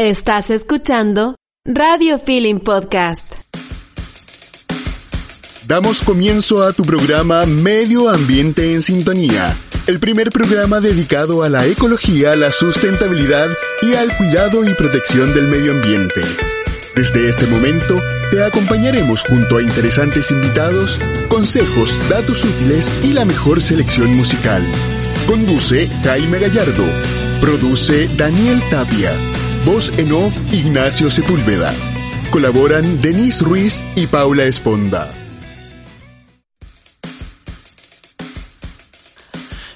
Estás escuchando Radio Feeling Podcast. Damos comienzo a tu programa Medio Ambiente en Sintonía, el primer programa dedicado a la ecología, la sustentabilidad y al cuidado y protección del medio ambiente. Desde este momento te acompañaremos junto a interesantes invitados, consejos, datos útiles y la mejor selección musical. Conduce Jaime Gallardo. Produce Daniel Tapia. Voz en off Ignacio Sepúlveda. Colaboran Denise Ruiz y Paula Esponda.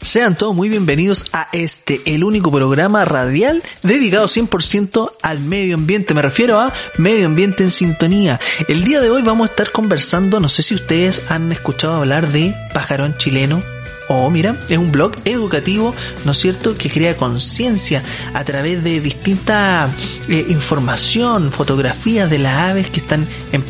Sean todos muy bienvenidos a este, el único programa radial dedicado 100% al medio ambiente. Me refiero a medio ambiente en sintonía. El día de hoy vamos a estar conversando, no sé si ustedes han escuchado hablar de pajarón chileno o mira, es un blog educativo, ¿no es cierto?, que crea conciencia a través de distinta eh, información, fotografías de las aves que están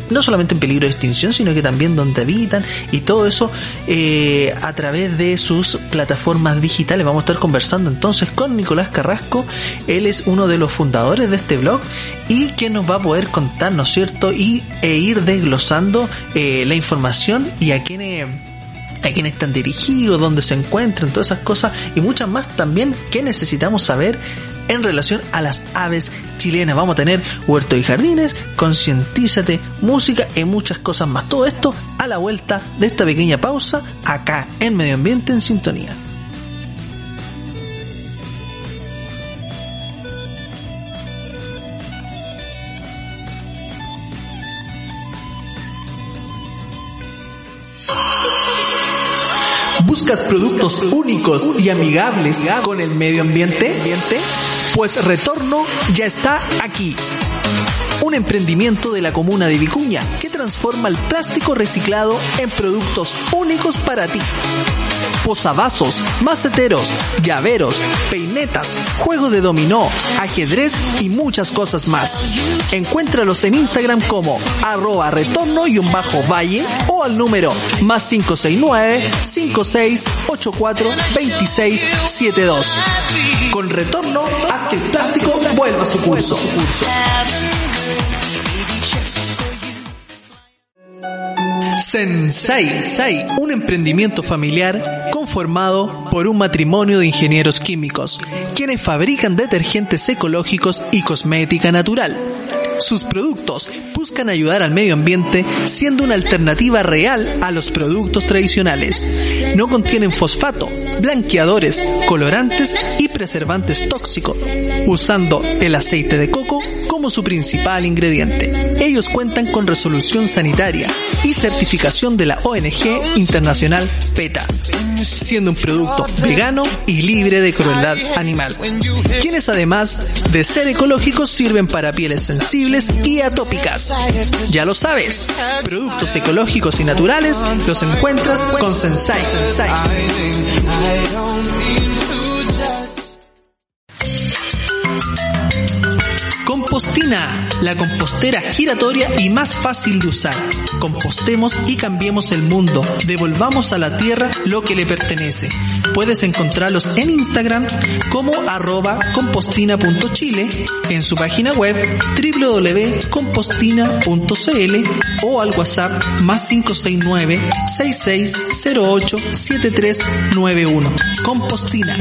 no solamente en peligro de extinción, sino que también donde habitan y todo eso eh, a través de sus plataformas digitales. Vamos a estar conversando entonces con Nicolás Carrasco, él es uno de los fundadores de este blog y que nos va a poder contar, ¿no es cierto?, y e ir desglosando eh, la información y a quienes a quién están dirigidos, dónde se encuentran, todas esas cosas y muchas más también que necesitamos saber en relación a las aves chilenas. Vamos a tener huerto y jardines, concientízate, música y muchas cosas más. Todo esto a la vuelta de esta pequeña pausa acá en Medio Ambiente en Sintonía. ¿Buscas productos únicos y amigables con el medio ambiente? Pues Retorno ya está aquí. Un emprendimiento de la comuna de Vicuña que transforma el plástico reciclado en productos únicos para ti. Posavasos, maceteros, llaveros, peinetas, juego de dominó, ajedrez y muchas cosas más. Encuéntralos en Instagram como arroba retorno y un bajo valle o al número más 569 5684 2672. Con retorno, haz que el plástico vuelva a su curso. Sensei, un emprendimiento familiar conformado por un matrimonio de ingenieros químicos, quienes fabrican detergentes ecológicos y cosmética natural. Sus productos buscan ayudar al medio ambiente siendo una alternativa real a los productos tradicionales. No contienen fosfato, blanqueadores, colorantes y preservantes tóxicos, usando el aceite de coco como su principal ingrediente. Ellos cuentan con resolución sanitaria y certificación de la ONG Internacional PETA, siendo un producto vegano y libre de crueldad animal, quienes además de ser ecológicos sirven para pieles sensibles y atópicas. Ya lo sabes, productos ecológicos y naturales los encuentras con Sensai. La compostera giratoria y más fácil de usar. Compostemos y cambiemos el mundo. Devolvamos a la tierra lo que le pertenece. Puedes encontrarlos en Instagram como arroba compostina.chile, en su página web www.compostina.cl o al WhatsApp más 569 6608 7391. Compostina.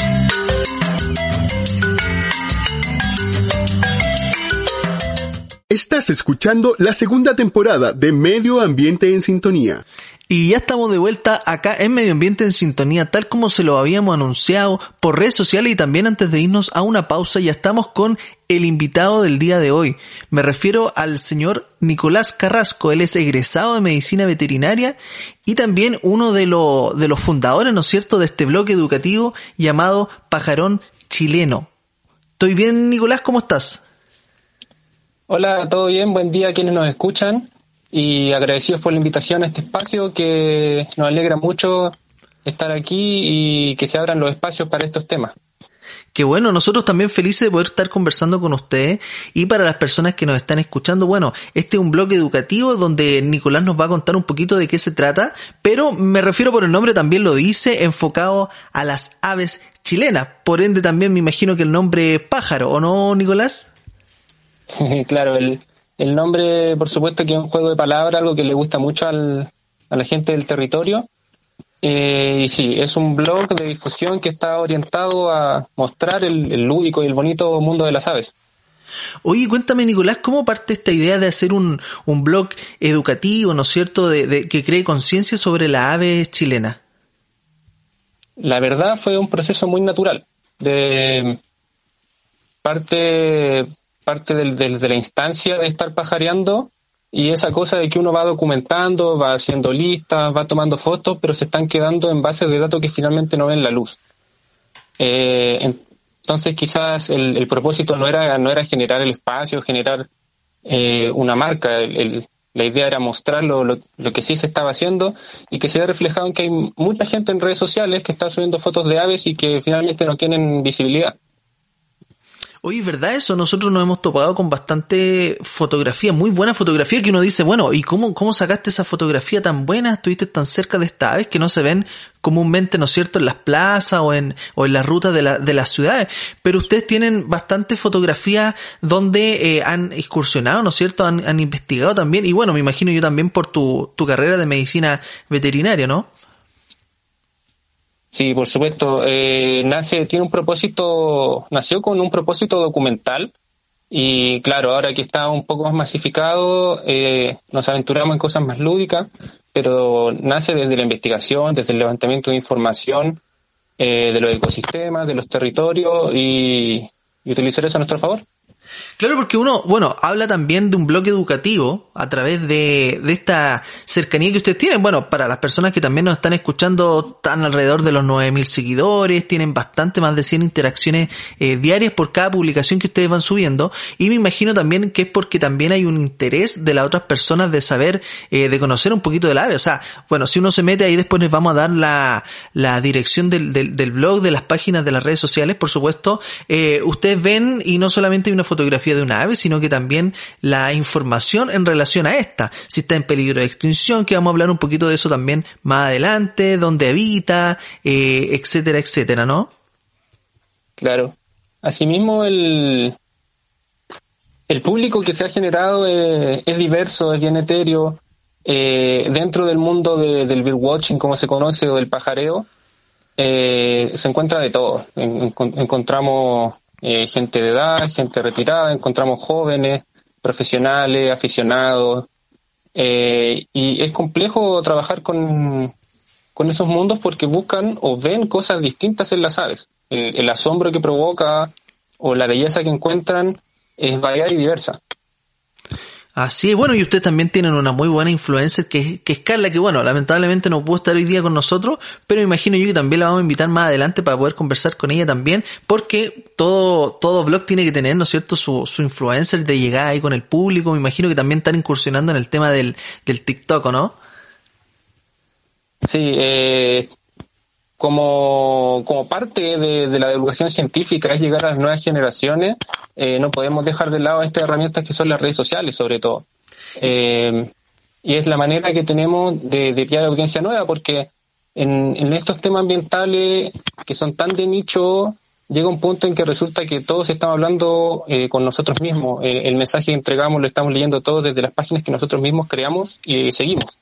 Estás escuchando la segunda temporada de Medio Ambiente en Sintonía. Y ya estamos de vuelta acá en Medio Ambiente en Sintonía, tal como se lo habíamos anunciado por redes sociales y también antes de irnos a una pausa, ya estamos con el invitado del día de hoy. Me refiero al señor Nicolás Carrasco, él es egresado de Medicina Veterinaria y también uno de, los fundadores, ¿no es cierto?, de este bloque educativo llamado Pajarón Chileno. ¿Estoy bien, Nicolás? ¿Cómo estás? Hola, ¿todo bien? Buen día a quienes nos escuchan y agradecidos por la invitación a este espacio que nos alegra mucho estar aquí y que se abran los espacios para estos temas. Qué bueno, nosotros también felices de poder estar conversando con ustedes y para las personas que nos están escuchando, bueno, este es un blog educativo donde Nicolás nos va a contar un poquito de qué se trata, pero me refiero por el nombre también lo dice, enfocado a las aves chilenas, por ende también me imagino que el nombre pájaro, ¿o no, Nicolás? claro, el, el nombre por supuesto que es un juego de palabras, algo que le gusta mucho al, a la gente del territorio eh, y sí, es un blog de difusión que está orientado a mostrar el, lúdico y el bonito mundo de las aves. Oye, cuéntame, Nicolás, ¿cómo parte esta idea de hacer un, un blog educativo, ¿no es cierto?, de, que cree conciencia sobre la ave chilena. La verdad fue un proceso muy natural. De parte, parte de la instancia de estar pajareando, y esa cosa de que uno va documentando, va haciendo listas, va tomando fotos, pero se están quedando en bases de datos que finalmente no ven la luz. Eh, entonces quizás el, propósito no era, no era generar el espacio, generar eh, una marca, la idea era mostrar lo, lo, que sí se estaba haciendo y que se ve reflejado en que hay mucha gente en redes sociales que está subiendo fotos de aves y que finalmente no tienen visibilidad. Oye, ¿verdad eso? Nosotros nos hemos topado con bastante fotografía, muy buena fotografía, que uno dice, bueno, ¿y cómo, cómo sacaste esa fotografía tan buena? Estuviste tan cerca de esta aves que no se ven comúnmente, ¿no es cierto?, en las plazas o en, o en las rutas de, la, de las ciudades. Pero ustedes tienen bastante fotografía donde eh, han excursionado, ¿no es cierto?, han, han investigado también. Y bueno, me imagino yo también por tu, tu carrera de medicina veterinaria, ¿no? Sí, por supuesto. Eh, nace, tiene un propósito, nació con un propósito documental y claro, ahora que está un poco más masificado, eh, nos aventuramos en cosas más lúdicas, pero nace desde la investigación, desde el levantamiento de información eh, de los ecosistemas, de los territorios y, y utilizar eso a nuestro favor. Claro, porque uno, bueno, habla también de un blog educativo a través de, de esta cercanía que ustedes tienen. Bueno, para las personas que también nos están escuchando, están alrededor de los 9000 seguidores, tienen bastante más de 100 interacciones eh, diarias por cada publicación que ustedes van subiendo. Y me imagino también que es porque también hay un interés de las otras personas de saber, eh, de conocer un poquito del ave. O sea, bueno, si uno se mete ahí después les vamos a dar la, la dirección del, del, del blog, de las páginas de las redes sociales, por supuesto. Eh, ustedes ven y no solamente hay una fotografía de una ave, sino que también la información en relación a esta, si está en peligro de extinción, que vamos a hablar un poquito de eso también más adelante, dónde habita, eh, etcétera, etcétera, ¿no? Claro. Asimismo, el, el público que se ha generado es, diverso, es bien etéreo. Eh, dentro del mundo del birdwatching, como se conoce, o del pajareo, eh, se encuentra de todo. encontramos eh, gente de edad, gente retirada, encontramos jóvenes, profesionales, aficionados, eh, y es complejo trabajar con, con esos mundos porque buscan o ven cosas distintas en las aves. El, asombro que provoca o la belleza que encuentran es variada y diversa. Así es, bueno, y ustedes también tienen una muy buena influencer que, que es Carla, que bueno, lamentablemente no pudo estar hoy día con nosotros, pero imagino yo que también la vamos a invitar más adelante para poder conversar con ella también, porque todo, todo blog tiene que tener, ¿no es cierto?, su, su influencer de llegar ahí con el público, me imagino que también están incursionando en el tema del, del TikTok, ¿no? Sí, eh, como, como parte de, la educación científica es llegar a las nuevas generaciones, eh, no podemos dejar de lado estas herramientas que son las redes sociales, sobre todo. Eh, y es la manera que tenemos de, de pillar audiencia nueva, porque en, estos temas ambientales que son tan de nicho, llega un punto en que resulta que todos estamos hablando eh, con nosotros mismos. el mensaje que entregamos lo estamos leyendo todos desde las páginas que nosotros mismos creamos y seguimos.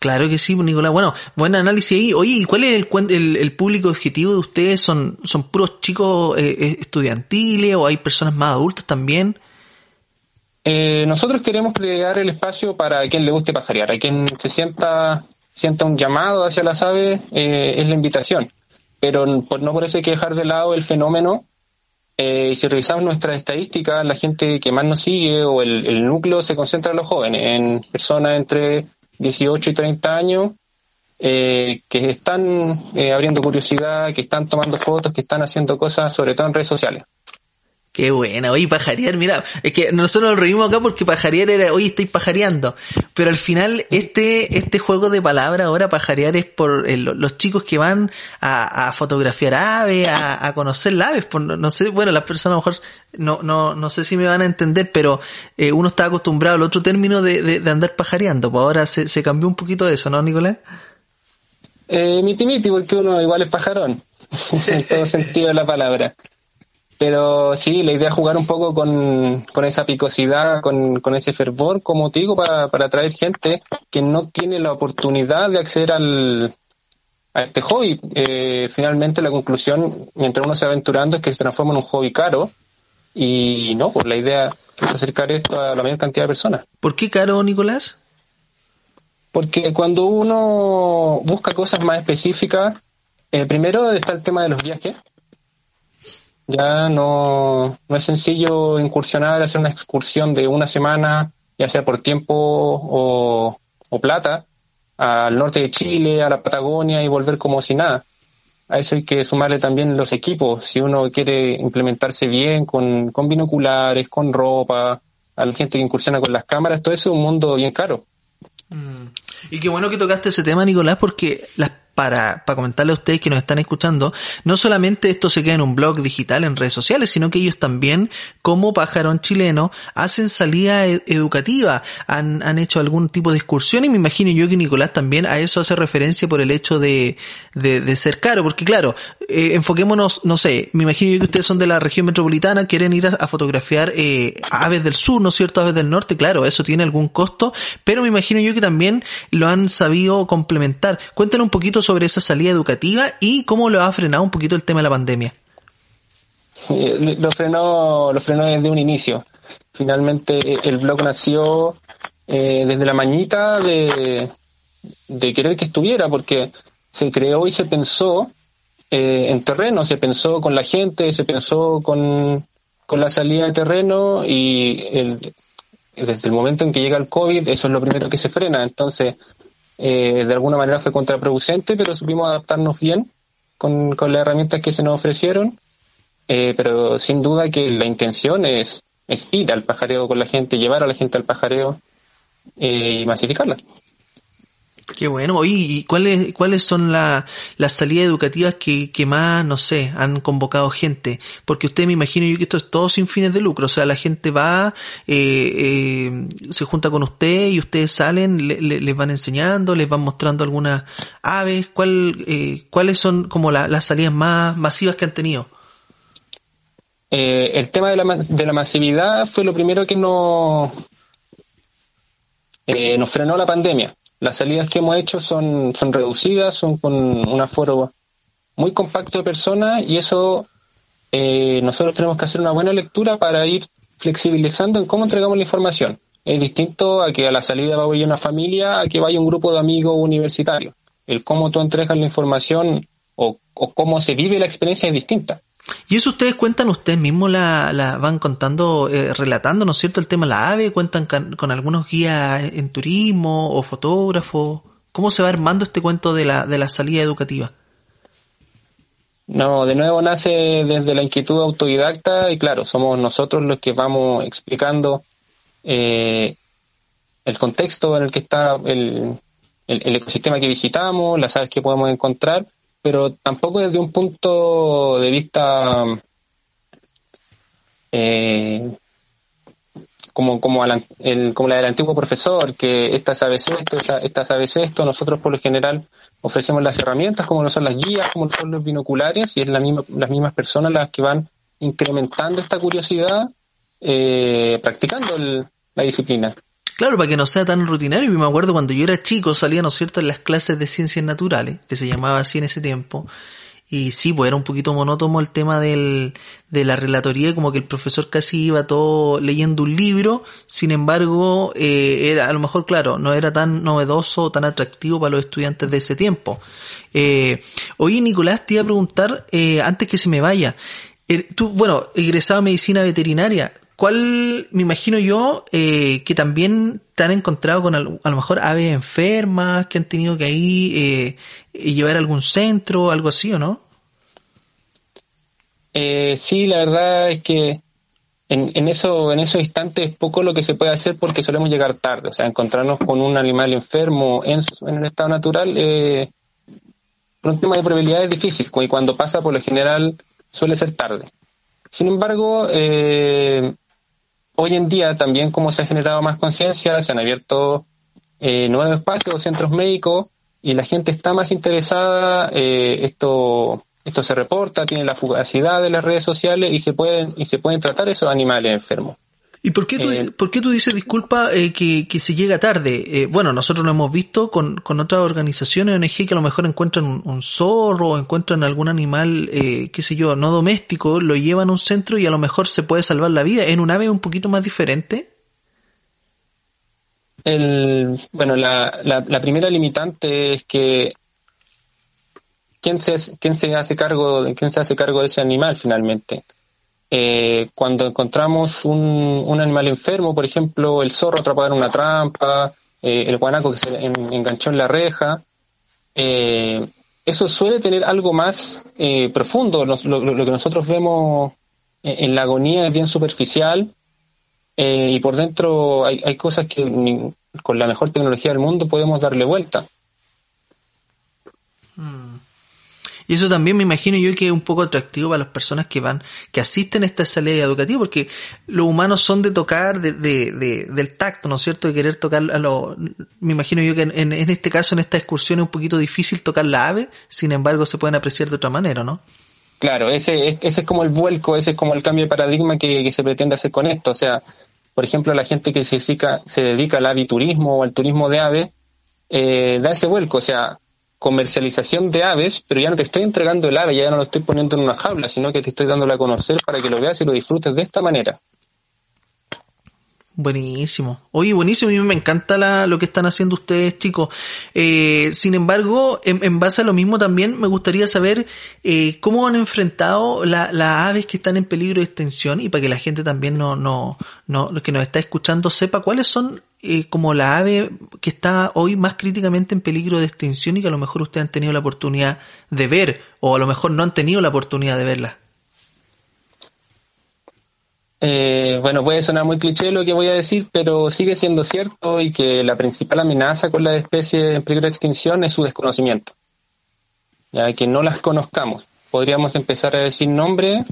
Claro que sí, Nicolás. Bueno, buen análisis ahí. Oye, ¿y cuál es el, el, público objetivo de ustedes? ¿Son, son puros chicos eh, eh, estudiantiles o hay personas más adultas también? Eh, nosotros queremos crear el espacio para quien le guste pajarear, a quien se sienta, sienta un llamado hacia las aves, es la invitación. Pero por, no por eso hay que dejar de lado el fenómeno. si revisamos nuestras estadísticas, la gente que más nos sigue o el, el núcleo se concentra en los jóvenes, en personas entre 18 y 30 años eh, que están eh, abriendo curiosidad, que están tomando fotos, que están haciendo cosas, sobre todo en redes sociales. Qué buena, oye, pajarear, mira, es que nosotros nos reímos acá porque pajarear era, oye, estoy pajareando, pero al final este, este juego de palabras ahora pajarear es por eh, los chicos que van a, fotografiar aves, a, conocer las aves, por, no, sé, bueno, las personas a lo mejor no, no, no sé si me van a entender, pero eh, uno está acostumbrado al otro término de, de, andar pajareando, pues ahora se, se cambió un poquito eso, ¿no, Nicolás? Eh, miti miti, porque uno igual es pajarón, en todo sentido de la palabra. Pero sí, la idea es jugar un poco con, esa picosidad, con, ese fervor, como te digo, para, para atraer gente que no tiene la oportunidad de acceder al, a este hobby. Eh, finalmente la conclusión, mientras uno se va aventurando, es que se transforma en un hobby caro. Y no, pues la idea es acercar esto a la mayor cantidad de personas. ¿Por qué caro, Nicolás? Porque cuando uno busca cosas más específicas, eh, primero está el tema de los viajes, ya no, no es sencillo incursionar, hacer una excursión de una semana, ya sea por tiempo o, plata, al norte de Chile, a la Patagonia y volver como si nada. A eso hay que sumarle también los equipos. Si uno quiere implementarse bien con, con binoculares, con ropa, a la gente que incursiona con las cámaras, todo eso es un mundo bien caro. Mm. Y qué bueno que tocaste ese tema, Nicolás, porque las para, para comentarle a ustedes que nos están escuchando, no solamente esto se queda en un blog digital, en redes sociales, sino que ellos también, como pajarón chileno, hacen salida e-, educativa, han, han hecho algún tipo de excursión y me imagino yo que Nicolás también a eso hace referencia por el hecho de, de, ser caro, porque claro, eh, enfoquémonos, no sé, me imagino yo que ustedes son de la región metropolitana, quieren ir a, fotografiar eh, aves del sur, ¿no es cierto? Aves del norte, claro, eso tiene algún costo, pero me imagino yo que también lo han sabido complementar. Cuéntanos un poquito sobre esa salida educativa y cómo lo ha frenado un poquito el tema de la pandemia. Eh, lo frenó, lo frenó desde un inicio. Finalmente el blog nació eh, desde la mañita de, querer que estuviera, porque se creó y se pensó eh, en terreno, se pensó con la gente, se pensó con, con la salida de terreno y el, desde el momento en que llega el COVID, eso es lo primero que se frena. Entonces, eh, de alguna manera fue contraproducente, pero supimos adaptarnos bien con, con las herramientas que se nos ofrecieron. Eh, pero sin duda que la intención es, ir al pajareo con la gente, llevar a la gente al pajareo eh, y masificarla. Qué bueno. ¿y cuáles, cuáles son las salidas educativas que, que más, no sé, han convocado gente? Porque usted me imagino yo que esto es todo sin fines de lucro. O sea, la gente va, eh, eh, se junta con usted y ustedes salen, les van enseñando, les van mostrando algunas aves. ¿Cuál, eh, ¿Cuáles son como las salidas más masivas que han tenido? Eh, el tema de la, de la masividad fue lo primero que nos, eh, nos frenó la pandemia las salidas que hemos hecho son, son reducidas, son con un aforo muy compacto de personas y eso eh, nosotros tenemos que hacer una buena lectura para ir flexibilizando en cómo entregamos la información. Es distinto a que a la salida vaya una familia, a que vaya un grupo de amigos universitarios. El cómo tú entregas la información o, o cómo se vive la experiencia es distinta. Y eso ustedes cuentan, ustedes mismos la, la van contando, eh, relatando, ¿no es cierto?, el tema de la ave, cuentan con, algunos guías en turismo o fotógrafos. ¿Cómo se va armando este cuento de la, de la salida educativa? No, de nuevo nace desde la inquietud autodidacta y claro, somos nosotros los que vamos explicando eh, el contexto en el que está el, el, ecosistema que visitamos, las aves que podemos encontrar pero tampoco desde un punto de vista eh, como, como, el, como la del antiguo profesor, que esta sabe esto, esta, sabe esto, nosotros por lo general ofrecemos las herramientas, como no son las guías, como no son los binoculares, y es la misma, las mismas personas las que van incrementando esta curiosidad, eh, practicando la disciplina. Claro, para que no sea tan rutinario. Y me acuerdo cuando yo era chico, salía, ¿no es cierto?, en las clases de ciencias naturales, que se llamaba así en ese tiempo. Y sí, pues era un poquito monótono el tema del, de la relatoría, como que el profesor casi iba todo leyendo un libro, sin embargo, eh, era, a lo mejor, claro, no era tan novedoso, tan atractivo para los estudiantes de ese tiempo. Eh, oye, Nicolás, te iba a preguntar, eh, antes que se me vaya, eh, tú, bueno, egresado a medicina veterinaria, ¿Cuál, me imagino yo, eh, que también te han encontrado con a lo mejor aves enfermas que han tenido que ahí eh, llevar a algún centro, algo así, ¿o no? Eh, sí, la verdad es que en, en, eso, en esos instantes es poco lo que se puede hacer porque solemos llegar tarde. O sea, encontrarnos con un animal enfermo en, en el estado natural, eh, por un tema de probabilidad es difícil. Y cuando pasa, por lo general, suele ser tarde. Sin embargo, eh, hoy en día también como se ha generado más conciencia, se han abierto eh, nuevos espacios, centros médicos, y la gente está más interesada, eh, esto esto se reporta, tiene la fugacidad de las redes sociales y se pueden, y se pueden tratar esos animales enfermos. ¿Y por qué tú, eh, ¿por qué tú dices, disculpa, eh, que, que, se llega tarde? Eh, bueno, nosotros lo hemos visto con, con otras organizaciones ONG que a lo mejor encuentran un, zorro o encuentran algún animal, eh, qué sé yo, no doméstico, lo llevan a un centro y a lo mejor se puede salvar la vida. ¿En un ave un poquito más diferente? El, bueno, la, la, la primera limitante es que ¿quién se, quién se hace cargo, quién se hace cargo de ese animal finalmente? Eh, cuando encontramos un, un, animal enfermo, por ejemplo, el zorro atrapado en una trampa, eh, el guanaco que se enganchó en la reja, eh, eso suele tener algo más eh, profundo. Lo, que nosotros vemos en la agonía es bien superficial eh, y por dentro hay, hay cosas que con la mejor tecnología del mundo podemos darle vuelta. Y eso también me imagino yo que es un poco atractivo para las personas que van, que asisten a esta salida educativa, porque los humanos son de tocar, de, de, de del tacto, ¿no es cierto? De querer tocar a lo, me imagino yo que en, en, este caso, en esta excursión es un poquito difícil tocar la ave, sin embargo se pueden apreciar de otra manera, ¿no? Claro, ese, ese es como el vuelco, ese es como el cambio de paradigma que, que se pretende hacer con esto. O sea, por ejemplo, la gente que se dedica, se dedica al aviturismo o al turismo de ave, eh, da ese vuelco. O sea, comercialización de aves, pero ya no te estoy entregando el ave, ya no lo estoy poniendo en una jaula, sino que te estoy dándolo a conocer para que lo veas y lo disfrutes de esta manera. Buenísimo. Oye, buenísimo. A mí me encanta la, lo que están haciendo ustedes, chicos. Eh, sin embargo, en, base a lo mismo también me gustaría saber eh, cómo han enfrentado las la aves que están en peligro de extinción y para que la gente también no, no, no, que nos está escuchando sepa cuáles son eh, como la ave que está hoy más críticamente en peligro de extinción y que a lo mejor ustedes han tenido la oportunidad de ver o a lo mejor no han tenido la oportunidad de verla. Eh, bueno, puede sonar muy cliché lo que voy a decir, pero sigue siendo cierto y que la principal amenaza con la especie en peligro de extinción es su desconocimiento. Ya que no las conozcamos. Podríamos empezar a decir nombre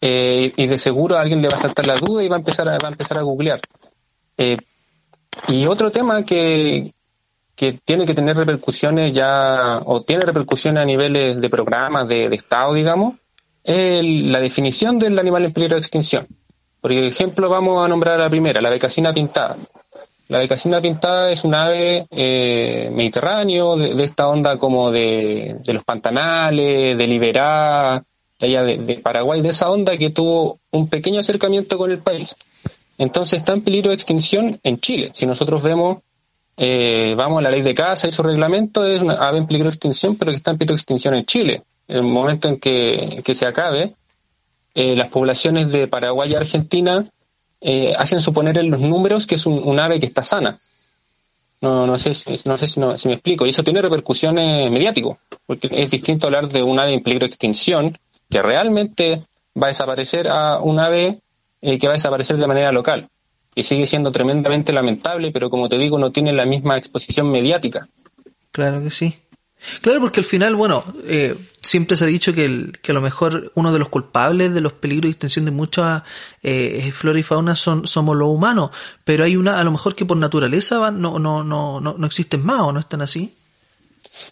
eh, y de seguro alguien le va a saltar la duda y va a empezar a, va empezar a googlear. Eh, y otro tema que, que tiene que tener repercusiones ya, o tiene repercusiones a niveles de programas de Estado, digamos, la definición del animal en peligro de extinción. Por ejemplo, vamos a nombrar la primera, la becasina pintada. La becasina pintada es un ave eh, mediterráneo, de, esta onda como de, los pantanales, de Liberá, de allá de, de, Paraguay, de esa onda que tuvo un pequeño acercamiento con el país. Entonces está en peligro de extinción en Chile. Si nosotros vemos, eh, vamos a la ley de caza y su reglamento, es una ave en peligro de extinción, pero que está en peligro de extinción en Chile el momento en que, se acabe, eh, las poblaciones de Paraguay y Argentina eh, hacen suponer en los números que es un, un ave que está sana. No, no sé, no sé si, no, si me explico. Y eso tiene repercusiones mediáticas, porque es distinto hablar de un ave en peligro de extinción, que realmente va a desaparecer, a un ave eh, que va a desaparecer de manera local. Y sigue siendo tremendamente lamentable, pero como te digo, no tiene la misma exposición mediática. Claro que sí. Claro, porque al final, bueno, eh, siempre se ha dicho que, el, que a lo mejor uno de los culpables de los peligros de extinción de muchas eh, flora y fauna son, somos los humanos, pero hay una, a lo mejor que por naturaleza van, no, no, no, no, no existen más o no están así.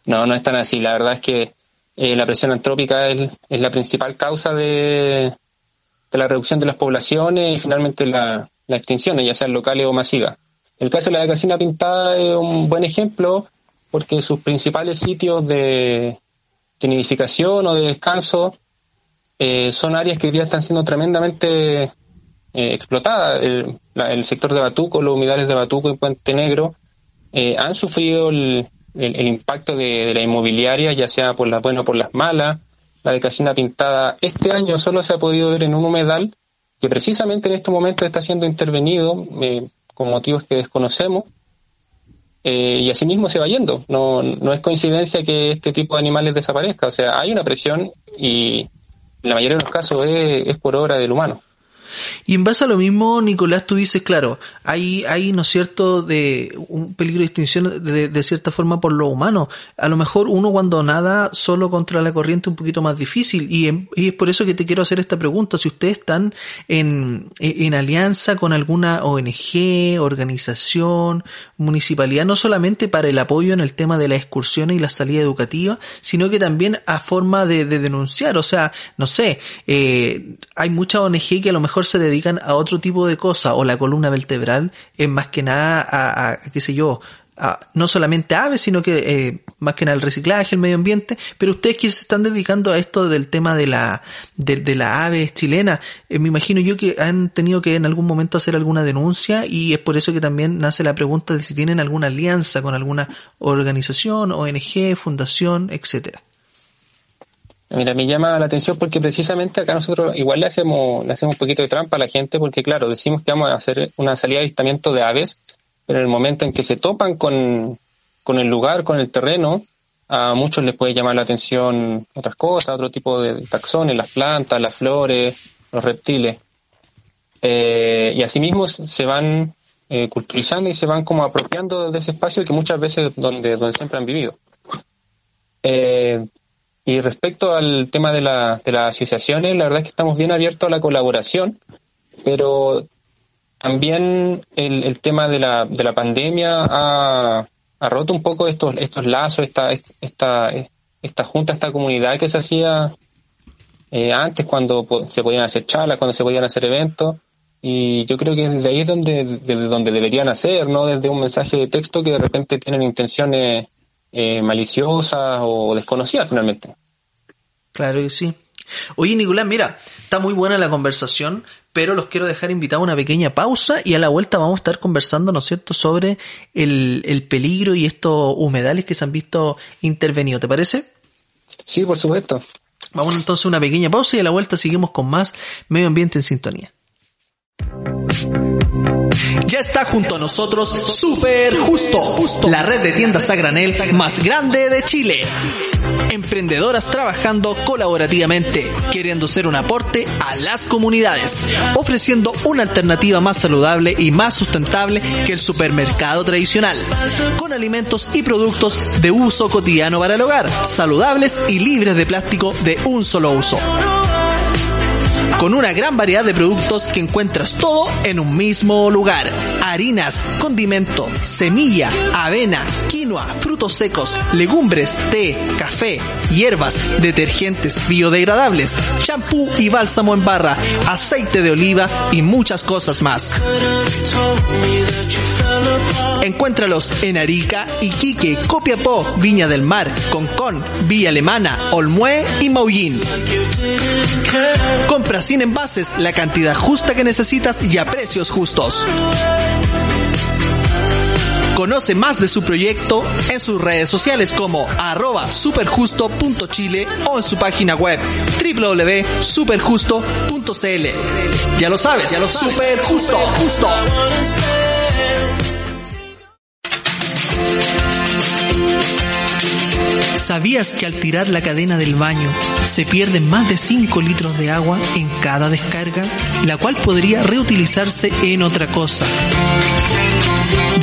No, no están así. La verdad es que eh, la presión antrópica es, la principal causa de, de, la reducción de las poblaciones y finalmente la, la extinción, ya sean locales o masivas. El caso de la casina pintada es un buen ejemplo porque sus principales sitios de, de nidificación o de descanso eh, son áreas que hoy día están siendo tremendamente eh, explotadas. El, la, el, sector de Batuco, los humedales de Batuco y Puente Negro eh, han sufrido el, el, impacto de, de, la inmobiliaria, ya sea por las buenas o por las malas. La de Casina Pintada este año solo se ha podido ver en un humedal que precisamente en estos momentos está siendo intervenido eh, con motivos que desconocemos eh, y asimismo se va yendo. No, no es coincidencia que este tipo de animales desaparezca. O sea, hay una presión y en la mayoría de los casos es, es por obra del humano. Y en base a lo mismo, Nicolás, tú dices, claro, hay, hay, ¿no es cierto?, de un peligro de extinción de, de cierta forma por lo humano. A lo mejor uno cuando nada solo contra la corriente un poquito más difícil. Y, y, es por eso que te quiero hacer esta pregunta. Si ustedes están en, en alianza con alguna ONG, organización, municipalidad, no solamente para el apoyo en el tema de las excursiones y la salida educativa, sino que también a forma de, de denunciar. O sea, no sé, eh, hay muchas ONG que a lo mejor se dedican a otro tipo de cosas, o la columna vertebral es más que nada a, a qué sé yo, a, no solamente aves, sino que eh, más que nada el reciclaje, el medio ambiente, pero ustedes que se están dedicando a esto del tema de la, de, de la aves chilena, eh, me imagino yo que han tenido que en algún momento hacer alguna denuncia y es por eso que también nace la pregunta de si tienen alguna alianza con alguna organización, ONG, fundación, etcétera. Mira, me llama la atención porque precisamente acá nosotros igual le hacemos, le hacemos un poquito de trampa a la gente porque claro, decimos que vamos a hacer una salida de avistamiento de aves, pero en el momento en que se topan con, con el lugar, con el terreno, a muchos les puede llamar la atención otras cosas, otro tipo de taxones, las plantas, las flores, los reptiles. Eh, y asimismo se van eh, culturizando y se van como apropiando de ese espacio que muchas veces donde, donde siempre han vivido. Eh, y respecto al tema de, la, de las asociaciones, la verdad es que estamos bien abiertos a la colaboración, pero también el, el tema de la, de la pandemia ha, ha, roto un poco estos, estos lazos, esta, esta, esta junta, esta comunidad que se hacía eh, antes cuando se podían hacer charlas, cuando se podían hacer eventos. Y yo creo que desde ahí es donde, desde donde deberían hacer, ¿no? Desde un mensaje de texto que de repente tienen intenciones eh, maliciosas o desconocidas finalmente. Claro que sí. Oye, Nicolás, mira, está muy buena la conversación, pero los quiero dejar invitados a una pequeña pausa y a la vuelta vamos a estar conversando, ¿no es cierto?, sobre el, el peligro y estos humedales que se han visto intervenidos. ¿Te parece? Sí, por supuesto. Vamos entonces a una pequeña pausa y a la vuelta seguimos con más Medio Ambiente en Sintonía. Ya está junto a nosotros Super Justo, la red de tiendas a más grande de Chile. Emprendedoras trabajando colaborativamente, queriendo ser un aporte a las comunidades, ofreciendo una alternativa más saludable y más sustentable que el supermercado tradicional, con alimentos y productos de uso cotidiano para el hogar, saludables y libres de plástico de un solo uso con una gran variedad de productos que encuentras todo en un mismo lugar. Harinas, condimento, semilla, avena, quinoa, frutos secos, legumbres, té, café, hierbas, detergentes biodegradables, champú y bálsamo en barra, aceite de oliva y muchas cosas más. Encuéntralos en Arica, Iquique, Copiapó, Viña del Mar, Concón, Villa Alemana, Olmué y Maullín. Compra sin envases la cantidad justa que necesitas y a precios justos. Conoce más de su proyecto en sus redes sociales como arroba superjusto.chile o en su página web www.superjusto.cl. Ya lo sabes, ya lo sabes. Superjusto, justo. ¿Sabías que al tirar la cadena del baño se pierden más de 5 litros de agua en cada descarga, la cual podría reutilizarse en otra cosa?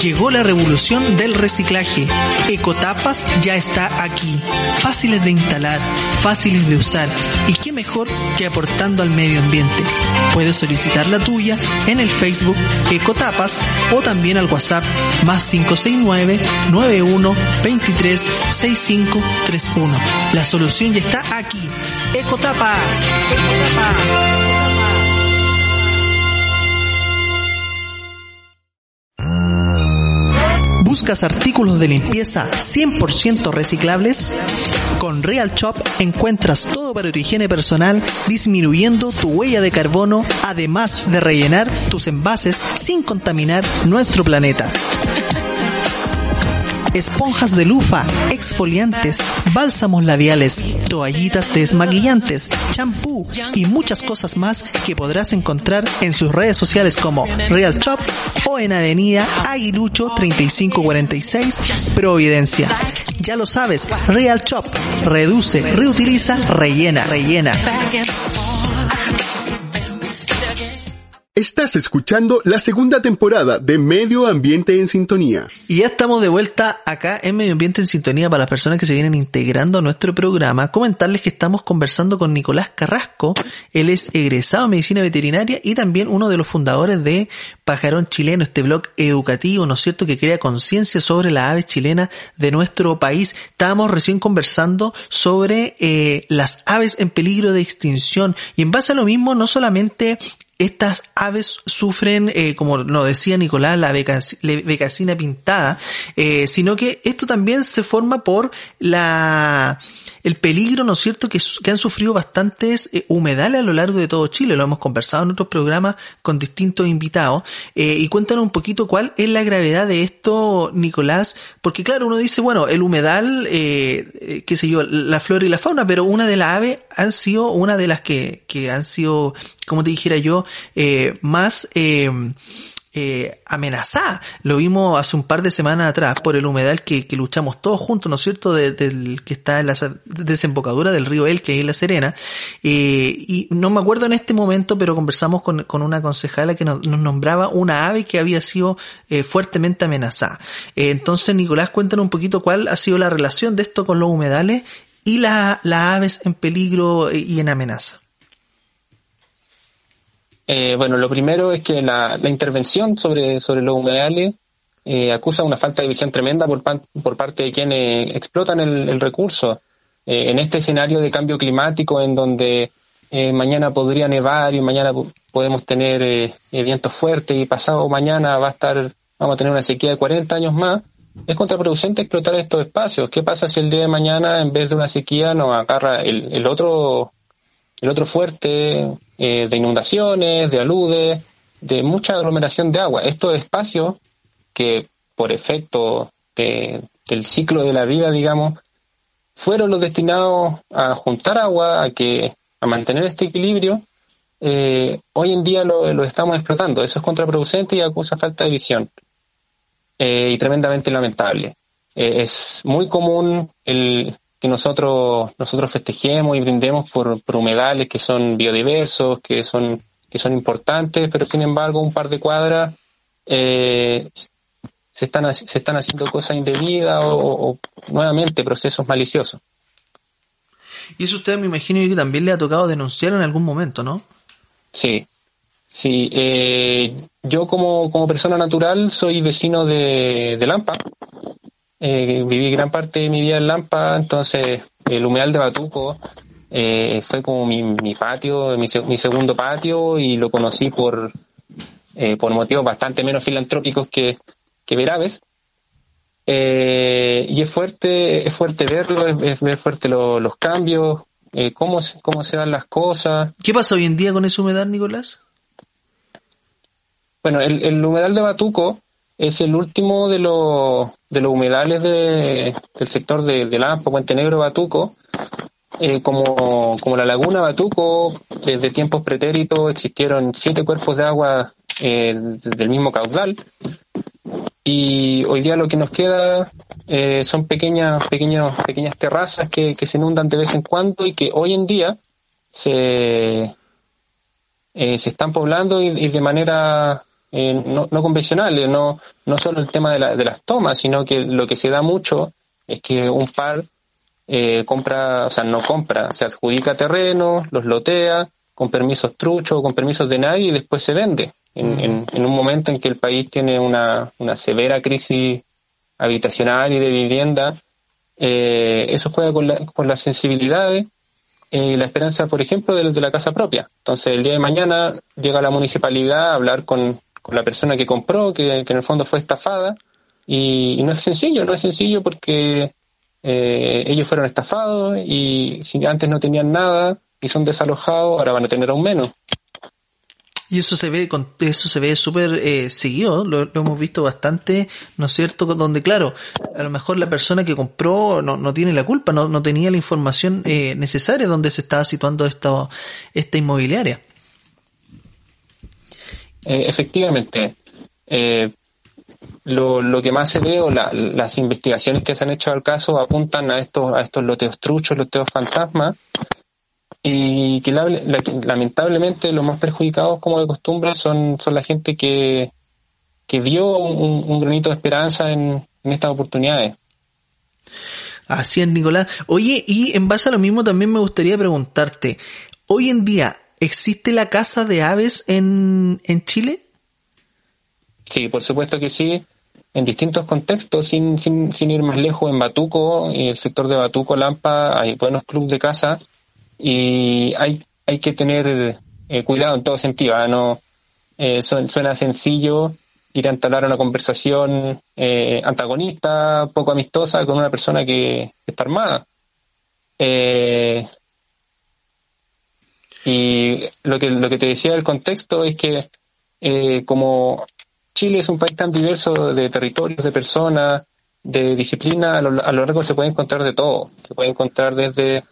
Llegó la revolución del reciclaje. Ecotapas ya está aquí. Fáciles de instalar, fáciles de usar. Y qué mejor que aportando al medio ambiente. Puedes solicitar la tuya en el Facebook Ecotapas o también al WhatsApp más 569 91 23 65 31. La solución ya está aquí. Ecotapas. Ecotapas. ¿Buscas artículos de limpieza 100% reciclables? Con Real Shop encuentras todo para tu higiene personal, disminuyendo tu huella de carbono, además de rellenar tus envases sin contaminar nuestro planeta esponjas de lufa, exfoliantes, bálsamos labiales, toallitas desmaquillantes, champú y muchas cosas más que podrás encontrar en sus redes sociales como Real Shop o en Avenida Aguilucho 3546 Providencia. Ya lo sabes, Real Shop reduce, reutiliza, rellena, rellena. Estás escuchando la segunda temporada de Medio Ambiente en Sintonía. Y ya estamos de vuelta acá en Medio Ambiente en Sintonía para las personas que se vienen integrando a nuestro programa. Comentarles que estamos conversando con Nicolás Carrasco. Él es egresado en Medicina Veterinaria y también uno de los fundadores de Pajarón Chileno, este blog educativo, ¿no es cierto?, que crea conciencia sobre las aves chilenas de nuestro país. Estábamos recién conversando sobre eh, las aves en peligro de extinción y en base a lo mismo, no solamente estas aves sufren, eh, como nos decía Nicolás, la becacina pintada, eh, sino que esto también se forma por la el peligro, ¿no es cierto?, que, han sufrido bastantes eh, humedales a lo largo de todo Chile. Lo hemos conversado en otros programas con distintos invitados. y cuéntanos un poquito cuál es la gravedad de esto, Nicolás, porque claro, uno dice, bueno, el humedal, qué sé yo, la flora y la fauna, pero una de las aves han sido una de las que, que han sido, como te dijera yo, eh, más eh, eh, amenazada. Lo vimos hace un par de semanas atrás por el humedal que, luchamos todos juntos, ¿no es cierto?, del que está en la desembocadura del río El, que es La Serena. y no me acuerdo en este momento, pero conversamos con, una concejala que nos, nombraba una ave que había sido fuertemente amenazada. entonces, Nicolás, cuéntanos un poquito cuál ha sido la relación de esto con los humedales y las aves en peligro y en amenaza. Eh, bueno, lo primero es que la, intervención sobre, sobre los humedales eh, acusa una falta de visión tremenda por, por parte de quienes explotan el, recurso. Eh, en este escenario de cambio climático en donde mañana podría nevar y mañana podemos tener vientos fuertes y pasado mañana va a estar, vamos a tener una sequía de 40 años más, es contraproducente explotar estos espacios. ¿Qué pasa si el día de mañana en vez de una sequía nos agarra el, el otro el otro fuerte eh, de inundaciones, de aludes, de mucha aglomeración de agua. Estos espacios que por efecto del ciclo de la vida, digamos, fueron los destinados a juntar agua, a que a mantener este equilibrio, eh, hoy en día lo, estamos explotando. Eso es contraproducente y acusa falta de visión. Eh, y tremendamente lamentable. es muy común el, que nosotros, nosotros festejemos y brindemos por, humedales que son biodiversos, que son, que son importantes, pero sin embargo un par de cuadras eh, se, están, se están haciendo cosas indebidas o, nuevamente procesos maliciosos. Y eso usted me imagino que también le ha tocado denunciar en algún momento, ¿no? Sí, sí. Eh, yo como, como persona natural soy vecino de, de Lampa, eh, viví gran parte de mi vida en Lampa, entonces el humedal de Batuco eh, fue como mi, patio, mi, segundo patio y lo conocí por, eh, por motivos bastante menos filantrópicos que, que Veraves. y es fuerte, es fuerte verlo, es, ver fuerte los cambios, cómo, cómo se dan las cosas. ¿Qué pasa hoy en día con ese humedal, Nicolás? Bueno, el, el humedal de Batuco es el último de los, de los humedales de, del sector de, de Lampa, Puente Negro, Batuco. Eh, como, como la laguna Batuco, desde tiempos pretéritos existieron siete cuerpos de agua eh, del mismo caudal. Y hoy día lo que nos queda eh, son pequeñas, pequeñas, pequeñas terrazas que, que se inundan de vez en cuando y que hoy en día se, se están poblando y de manera eh, no, no, convencionales, no, no solo el tema de, de, las tomas, sino que lo que se da mucho es que un par eh, compra, o sea, no compra, se adjudica terreno, los lotea con permisos truchos, con permisos de nadie y después se vende. En, en, un momento en que el país tiene una, una severa crisis habitacional y de vivienda, eh, eso juega con, la, con las sensibilidades y la esperanza, por ejemplo, de, de, la casa propia. Entonces, el día de mañana llega la municipalidad a hablar con, con la persona que compró, que, en el fondo fue estafada. Y, no es sencillo, no es sencillo porque eh, ellos fueron estafados y si antes no tenían nada y son desalojados, ahora van a tener aún menos. Y eso se ve, eso se ve súper eh, seguido, lo, hemos visto bastante, ¿no es cierto? Donde, claro, a lo mejor la persona que compró no, no tiene la culpa, no, no tenía la información eh, necesaria donde se estaba situando esta, esta inmobiliaria. Eh, efectivamente, eh, lo, lo, que más se ve o las investigaciones que se han hecho al caso apuntan a estos, a estos loteos truchos, loteos fantasmas, y que lamentablemente los más perjudicados, como de costumbre, son, son la gente que, que dio un, granito de esperanza en, estas oportunidades. Así es, Nicolás. Oye, y en base a lo mismo también me gustaría preguntarte, hoy en día, ¿existe la casa de aves en, en Chile? Sí, por supuesto que sí, en distintos contextos, sin, sin, sin ir más lejos, en Batuco, en el sector de Batuco, Lampa, hay buenos clubes de casa y hay, hay que tener eh, cuidado en todo sentido. ¿ah? No, eh, suena sencillo ir a entablar una conversación eh, antagonista, poco amistosa con una persona que, está armada. Y lo que, lo que te decía del contexto es que como Chile es un país tan diverso de territorios, de personas, de disciplina, a lo, a lo largo se puede encontrar de todo. Se puede encontrar desde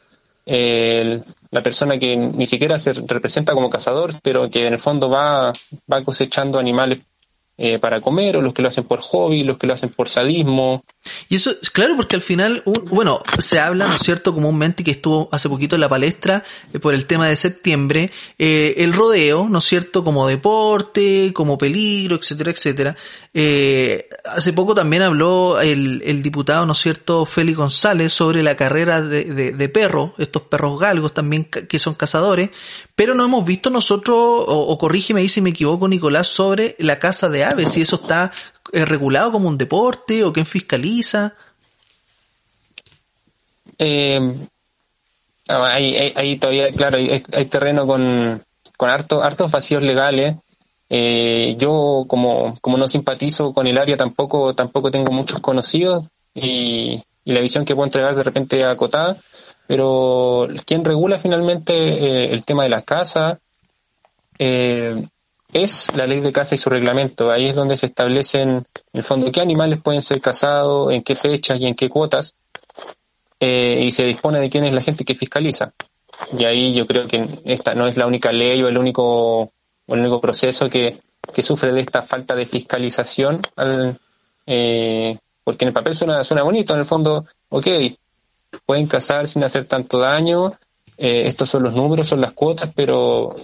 la persona que ni siquiera se representa como cazador, pero que en el fondo va, va cosechando animales eh, para comer, o los que lo hacen por hobby, los que lo hacen por sadismo. Y eso, claro, porque al final, bueno, se habla, ¿no es cierto?, comúnmente que estuvo hace poquito en la palestra eh, por el tema de septiembre, eh, el rodeo, ¿no es cierto?, como deporte, como peligro, etcétera, etcétera. hace poco también habló el, el, diputado, ¿no es cierto?, Félix González sobre la carrera de, de, de perros, estos perros galgos también que son cazadores, pero no hemos visto nosotros, o, corrígeme ahí si me equivoco, Nicolás, sobre la caza de aves, si eso está eh, regulado como un deporte o quién fiscaliza. Eh, ahí, todavía, claro, hay, terreno con, con harto, hartos vacíos legales. Eh, yo como, como no simpatizo con el área tampoco, tampoco tengo muchos conocidos y, y la visión que puedo entregar de repente acotada pero quien regula finalmente eh, el tema de las casas eh, es la ley de casa y su reglamento. Ahí es donde se establecen, en el fondo, qué animales pueden ser cazados, en qué fechas y en qué cuotas, eh, y se dispone de quién es la gente que fiscaliza. Y ahí yo creo que esta no es la única ley o el único, o el único proceso que, que sufre de esta falta de fiscalización, al, porque en el papel suena, suena bonito, en el fondo, ok, pueden cazar sin hacer tanto daño. Eh, estos son los números, son las cuotas, pero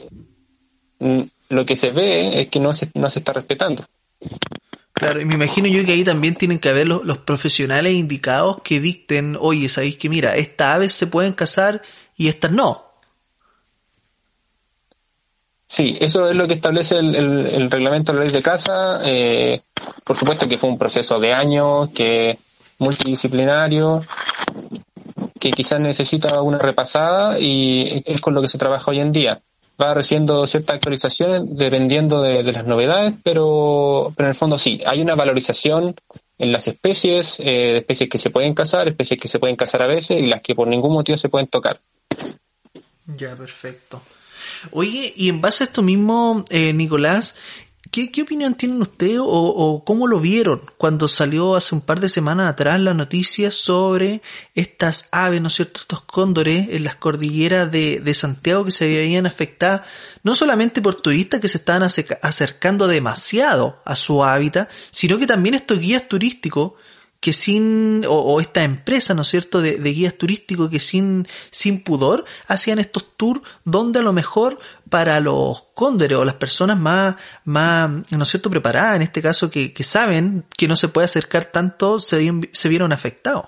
mm, lo que se ve es que no se, no se está respetando. Claro, y me imagino yo que ahí también tienen que haber los, profesionales indicados que dicten, oye, sabéis que mira, estas aves se pueden cazar y estas no. Sí, eso es lo que establece el, reglamento de la ley de caza. Eh, por supuesto que fue un proceso de años, que multidisciplinario, que quizás necesita una repasada y es con lo que se trabaja hoy en día. Va recibiendo ciertas actualizaciones dependiendo de, las novedades, pero, pero en el fondo sí, hay una valorización en las especies, eh, especies que se pueden cazar, especies que se pueden cazar a veces y las que por ningún motivo se pueden tocar. Ya, perfecto. Oye, y en base a esto mismo, eh, Nicolás, ¿Qué, opinión tienen ustedes o, cómo lo vieron cuando salió hace un par de semanas atrás la noticia sobre estas aves, ¿no es cierto?, estos cóndores en las cordilleras de, de Santiago que se veían afectadas no solamente por turistas que se estaban acercando demasiado a su hábitat, sino que también estos guías turísticos que sin, o, esta empresa, ¿no es cierto?, de, guías turísticos que sin, sin pudor hacían estos tours donde a lo mejor para los cóndores o las personas más, más, ¿no es cierto?, preparadas, en este caso, que, que saben que no se puede acercar tanto, se, se vieron afectados.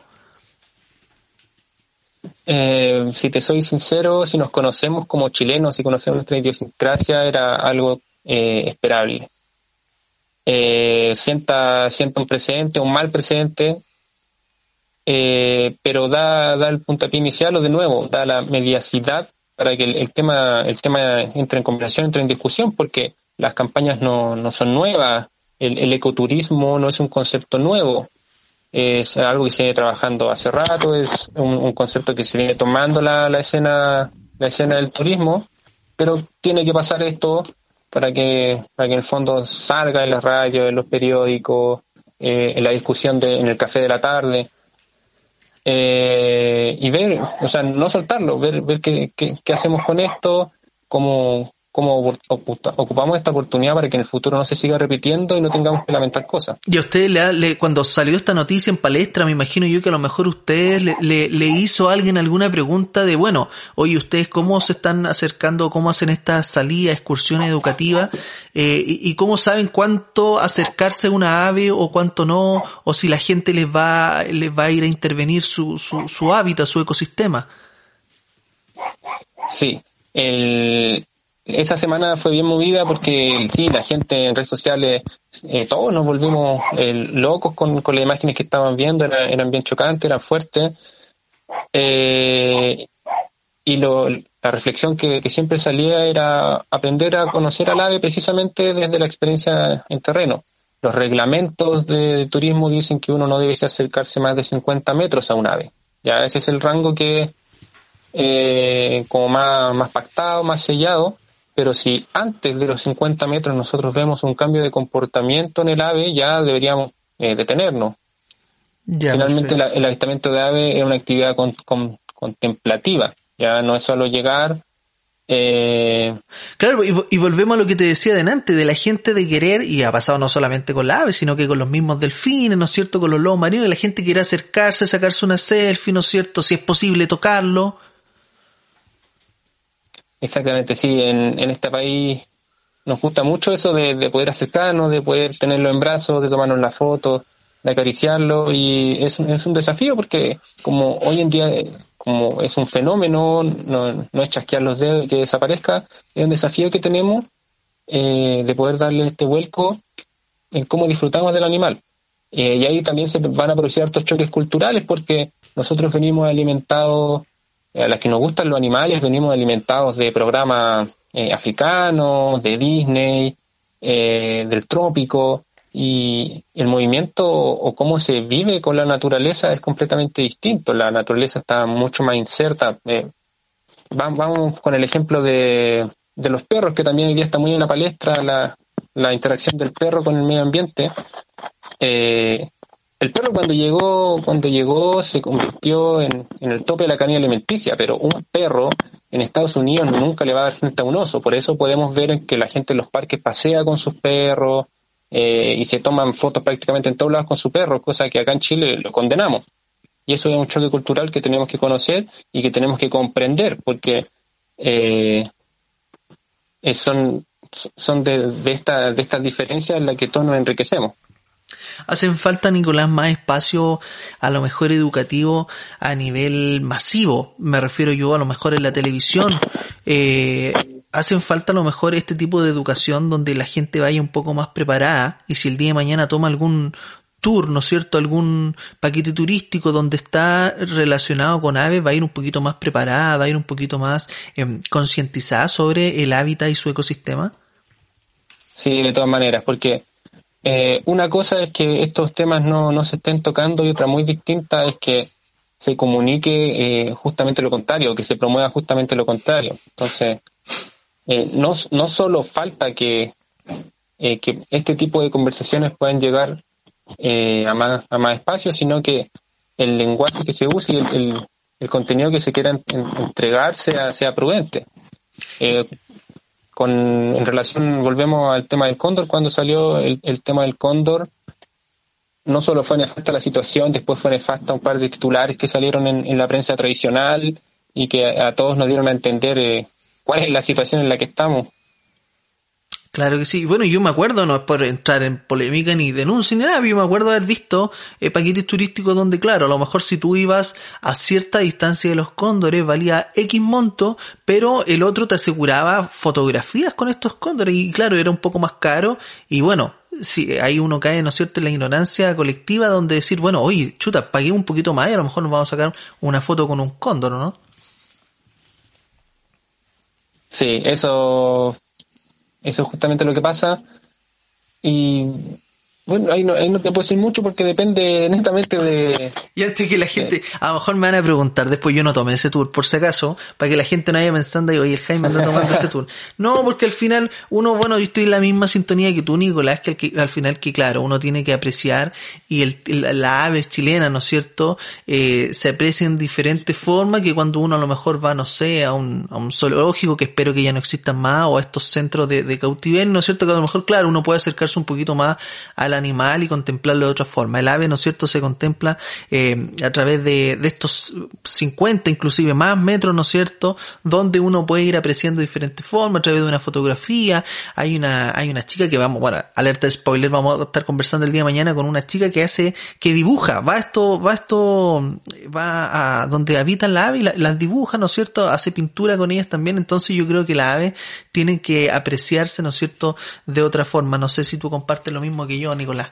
Eh, si te soy sincero, si nos conocemos como chilenos, si conocemos nuestra idiosincrasia, era algo eh, esperable eh, sienta, sienta un presente, un mal presente, eh, pero da, da el puntapié inicial o de nuevo, da la mediacidad para que el, tema, el tema entre en conversación, entre en discusión, porque las campañas no, no son nuevas, el, ecoturismo no es un concepto nuevo, es algo que se viene trabajando hace rato, es un, concepto que se viene tomando la, la escena, la escena del turismo, pero tiene que pasar esto para que, para que en el fondo salga en la radio, en los periódicos, eh, en la discusión de, en el café de la tarde. Eh, y ver, o sea, no soltarlo, ver, ver qué, qué, hacemos con esto, cómo, cómo ocupamos esta oportunidad para que en el futuro no se siga repitiendo y no tengamos que lamentar cosas. Y a usted, le, cuando salió esta noticia en palestra, me imagino yo que a lo mejor usted le, le, hizo a alguien alguna pregunta de, bueno, oye, ¿ustedes cómo se están acercando, cómo hacen esta salida, excursiones educativas? Eh, y, y, cómo saben cuánto acercarse a una ave o cuánto no? O si la gente les va, les va a ir a intervenir su, su, su hábitat, su ecosistema. Sí, el, esa semana fue bien movida porque sí, la gente en redes sociales, eh, todos nos volvimos eh, locos con, con, las imágenes que estaban viendo, eran bien chocantes, eran fuertes. Eh, y lo, la reflexión que, siempre salía era aprender a conocer al ave precisamente desde la experiencia en terreno. Los reglamentos de turismo dicen que uno no debe acercarse más de 50 metros a un ave. Ya ese es el rango que eh, como más pactado, más sellado pero si antes de los 50 metros nosotros vemos un cambio de comportamiento en el ave, ya deberíamos eh, detenernos. Finalmente el avistamiento de ave es una actividad contemplativa, ya no es solo llegar. Eh... Claro, y, volvemos a lo que te decía delante, de la gente de querer, y ha pasado no solamente con la ave, sino que con los mismos delfines, ¿no es cierto?, con los lobos marinos, la gente quiere acercarse, sacarse una selfie, ¿no es cierto?, si es posible tocarlo. Exactamente, sí. En, en este país nos gusta mucho eso de, poder acercarnos, de poder tenerlo en brazos, de tomarnos la foto, de acariciarlo y es, es un desafío porque como hoy en día como es un fenómeno, no, no es chasquear los dedos y que desaparezca, es un desafío que tenemos eh, de poder darle este vuelco en cómo disfrutamos del animal. Eh, y ahí también se van a producir estos choques culturales porque nosotros venimos alimentados eh, a las que nos gustan los animales venimos alimentados de programas eh, africanos, de Disney, eh, del trópico, y el movimiento o cómo se vive con la naturaleza es completamente distinto. La naturaleza está mucho más inserta. vamos con el ejemplo de, de, los perros, que también hoy día está muy en la palestra, la, la interacción del perro con el medio ambiente. Eh, el perro cuando llegó, cuando llegó se convirtió en, el tope de la cadena alimenticia, pero un perro en Estados Unidos nunca le va a dar frente a un oso. Por eso podemos ver que la gente en los parques pasea con sus perros eh, y se toman fotos prácticamente en todos lados con su perro, cosa que acá en Chile lo condenamos. Y eso es un choque cultural que tenemos que conocer y que tenemos que comprender, porque eh, son, son de, de, de estas diferencias en las que todos nos enriquecemos. Hacen falta, Nicolás, más espacio a lo mejor educativo a nivel masivo. Me refiero yo a lo mejor en la televisión. Eh, hacen falta a lo mejor este tipo de educación donde la gente vaya un poco más preparada y si el día de mañana toma algún tour, ¿no es cierto? Algún paquete turístico donde está relacionado con aves, va a ir un poquito más preparada, va a ir un poquito más eh, concientizada sobre el hábitat y su ecosistema. Sí, de todas maneras, porque eh, una cosa es que estos temas no, no, se estén tocando y otra muy distinta es que se comunique eh, justamente lo contrario, que se promueva justamente lo contrario. Entonces, eh, no, no solo falta que, que este tipo de conversaciones puedan llegar a, más, a más espacios, sino que el lenguaje que se use y el, el, contenido que se quiera entregar sea, sea prudente con, en relación, volvemos al tema del cóndor, cuando salió el, tema del cóndor, no solo fue nefasta la situación, después fue nefasta un par de titulares que salieron en, la prensa tradicional y que a, todos nos dieron a entender eh, cuál es la situación en la que estamos. Claro que sí. Bueno, yo me acuerdo, no es por entrar en polémica ni denuncia ni nada, yo me acuerdo haber visto eh, paquetes turísticos donde, claro, a lo mejor si tú ibas a cierta distancia de los cóndores valía X monto, pero el otro te aseguraba fotografías con estos cóndores y claro, era un poco más caro y bueno, si ahí uno cae, ¿no es cierto?, en la ignorancia colectiva donde decir, bueno, oye, chuta, pagué un poquito más y a lo mejor nos vamos a sacar una foto con un cóndor, ¿no? Sí, eso eso es justamente lo que pasa. Y Bueno, ahí no, ahí no te puedo decir mucho porque depende netamente de... Y antes que la gente, a lo mejor me van a preguntar, después yo no tomé ese tour, por si acaso, para que la gente no vaya pensando, oye, el Jaime anda tomando ese tour. No, porque al final, uno, bueno, yo estoy en la misma sintonía que tú, Nicolás, que, al, que al final que claro, uno tiene que apreciar y el, la ave chilena, ¿no es cierto?, eh, se aprecia en diferentes formas que cuando uno a lo mejor va, no sé, a un, a un zoológico, que espero que ya no existan más, o a estos centros de, de cautiverio, ¿no es cierto?, que a lo mejor, claro, uno puede acercarse un poquito más a la animal y contemplarlo de otra forma. El ave, ¿no es cierto?, se contempla eh, a través de, estos 50, inclusive más metros, ¿no es cierto?, donde uno puede ir apreciando diferentes formas a través de una fotografía. Hay una, hay una chica que vamos, bueno, alerta de spoiler, vamos a estar conversando el día de mañana con una chica que hace, que dibuja, va esto, va esto, va a donde habitan la ave y la, dibuja, ¿no es cierto?, hace pintura con ellas también, entonces yo creo que la ave tiene que apreciarse, ¿no es cierto?, de otra forma. No sé si tú compartes lo mismo que yo, Nicolás.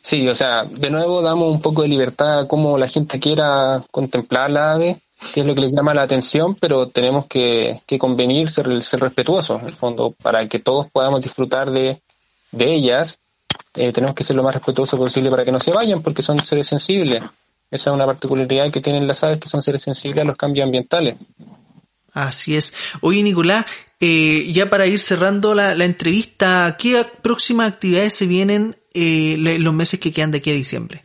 Sí, o sea, de nuevo damos un poco de libertad a cómo la gente quiera contemplar la ave, que es lo que les llama la atención, pero tenemos que, convenir, ser, ser respetuosos, en el fondo, para que todos podamos disfrutar de, de ellas. Eh, tenemos que ser lo más respetuosos posible para que no se vayan, porque son seres sensibles. Esa es una particularidad que tienen las aves, que son seres sensibles a los cambios ambientales. Así es. Oye, Nicolás, eh, ya para ir cerrando la, entrevista, ¿qué próximas actividades se vienen eh, los meses que quedan de aquí a diciembre?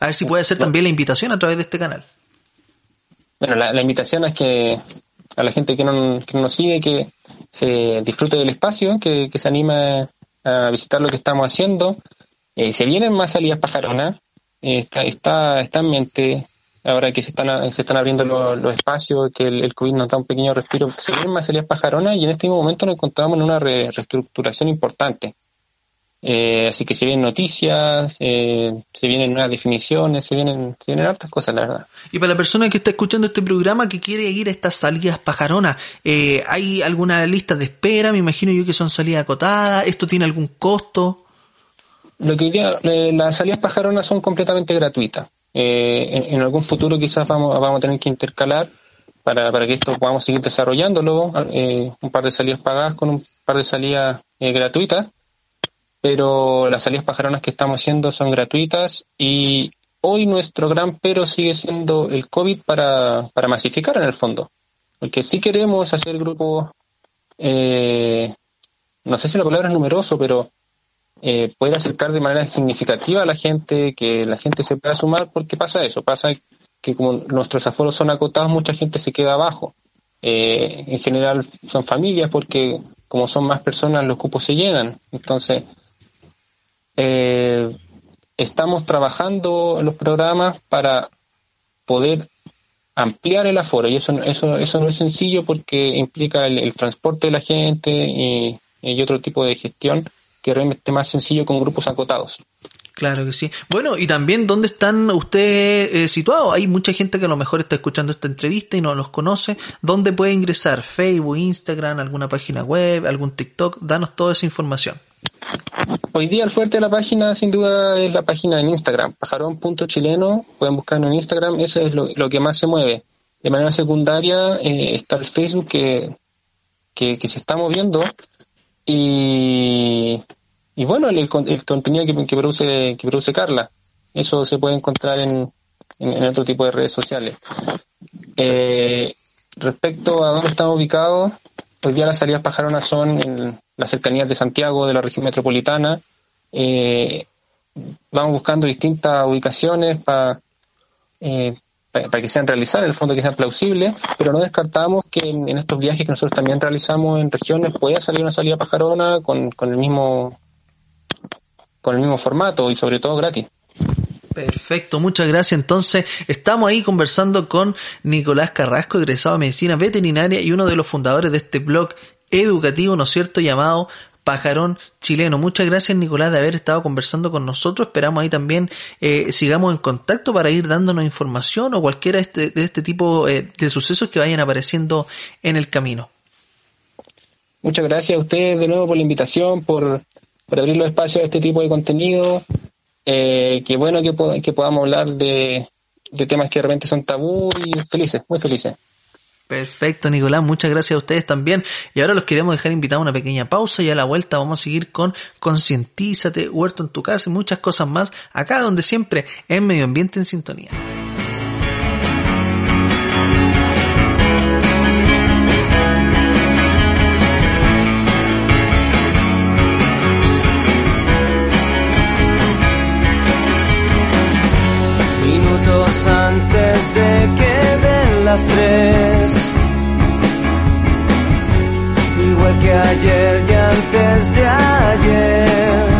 A ver si puede ser también la invitación a través de este canal. Bueno, la, invitación es que a la gente que no, nos sigue, que se disfrute del espacio, que, se anime a visitar lo que estamos haciendo. Eh, se vienen más salidas pajaronas, está, está, está en mente ahora que se están, se están abriendo los, los espacios, que el, el, COVID nos da un pequeño respiro, se vienen más salidas pajaronas y en este momento nos encontramos en una re, reestructuración importante. Eh, así que se vienen noticias, eh, se vienen nuevas definiciones, se vienen, se vienen hartas cosas, la verdad. Y para la persona que está escuchando este programa que quiere ir a estas salidas pajaronas, eh, ¿hay alguna lista de espera? Me imagino yo que son salidas acotadas. ¿Esto tiene algún costo? Lo que diría, las salidas pajaronas son completamente gratuitas. Eh, en, algún futuro quizás vamos, vamos a tener que intercalar para, para que esto podamos seguir desarrollándolo, eh, un par de salidas pagadas con un par de salidas eh, gratuitas, pero las salidas pajaronas que estamos haciendo son gratuitas y hoy nuestro gran pero sigue siendo el COVID para, para masificar en el fondo, porque si queremos hacer grupos, eh, no sé si la palabra es numeroso, pero eh, puede acercar de manera significativa a la gente, que la gente se pueda sumar, porque pasa eso, pasa que como nuestros aforos son acotados, mucha gente se queda abajo. Eh, en general son familias porque como son más personas los cupos se llenan. Entonces, eh, estamos trabajando los programas para poder ampliar el aforo y eso, eso, eso no es sencillo porque implica el, transporte de la gente y otro tipo de gestión que realmente más sencillo con grupos acotados. Claro que sí. Bueno, y también, ¿dónde están ustedes eh, situados? Hay mucha gente que a lo mejor está escuchando esta entrevista y no los conoce. ¿Dónde puede ingresar? ¿Facebook, Instagram, alguna página web, algún TikTok? Danos toda esa información. Hoy día el fuerte de la página, sin duda, es la página en Instagram, pajarón.chileno. Pueden buscarlo en Instagram, eso es lo, lo, que más se mueve. De manera secundaria eh, está el Facebook que, que, que se está moviendo y, y bueno, el, el contenido que, produce, que produce Carla, eso se puede encontrar en, en, en otro tipo de redes sociales. Eh, respecto a dónde estamos ubicados, hoy día las salidas pajaronas son en las cercanías de Santiago, de la región metropolitana. Eh, vamos buscando distintas ubicaciones para eh, para que sean realizadas, en el fondo que sean plausibles, pero no descartamos que en, en, estos viajes que nosotros también realizamos en regiones pueda salir una salida pajarona con, con el mismo con el mismo formato y sobre todo gratis. Perfecto, muchas gracias. Entonces, estamos ahí conversando con Nicolás Carrasco, egresado de Medicina Veterinaria y uno de los fundadores de este blog educativo, ¿no es cierto?, llamado Pajarón Chileno. Muchas gracias Nicolás de haber estado conversando con nosotros. Esperamos ahí también eh, sigamos en contacto para ir dándonos información o cualquiera de este, de este tipo eh, de sucesos que vayan apareciendo en el camino. Muchas gracias a ustedes de nuevo por la invitación, por, por abrir los espacios a este tipo de contenido. Eh, qué bueno que, que podamos hablar de, de temas que realmente son tabú y felices, muy felices. Perfecto, Nicolás. Muchas gracias a ustedes también. Y ahora los queremos dejar invitados a una pequeña pausa y a la vuelta vamos a seguir con Concientízate, Huerto en tu casa y muchas cosas más acá donde siempre en Medio Ambiente en Sintonía. tres. Igual que ayer y antes de ayer.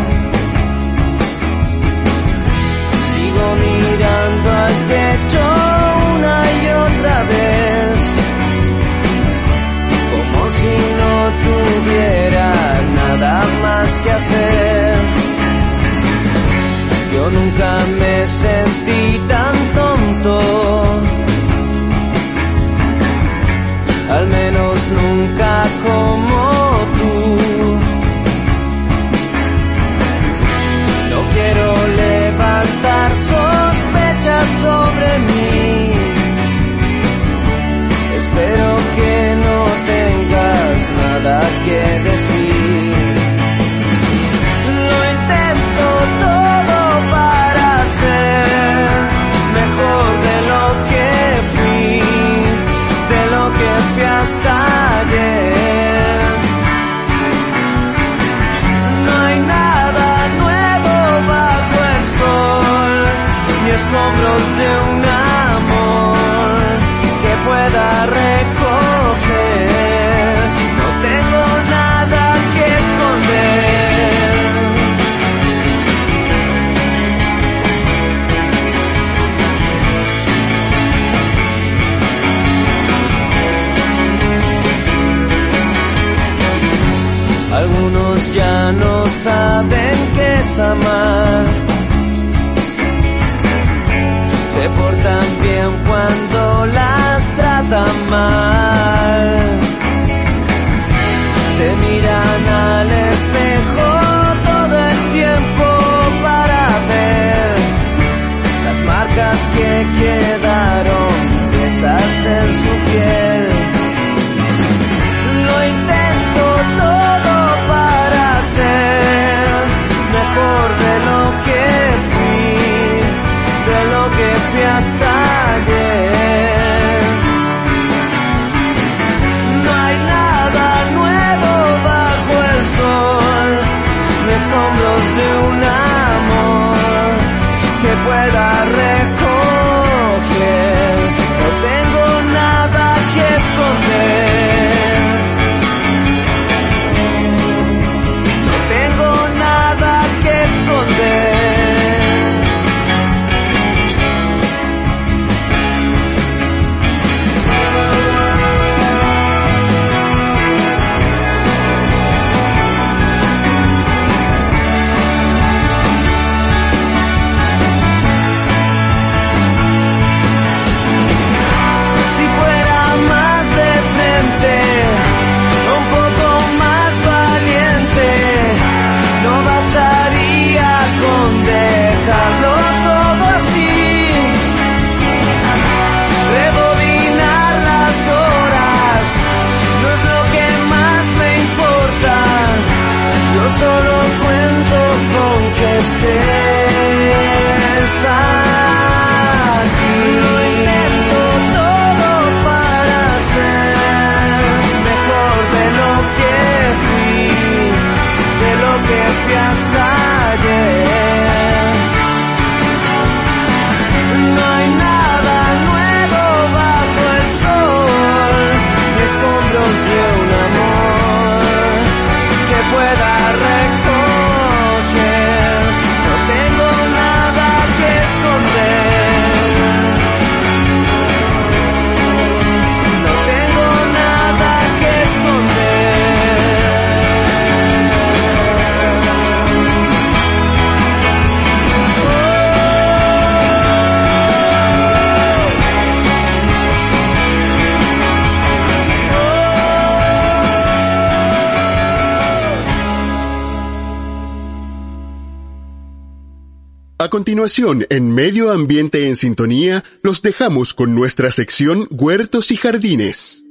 Continuación, en Medio Ambiente en Sintonía, los dejamos con nuestra sección Huertos y Jardines.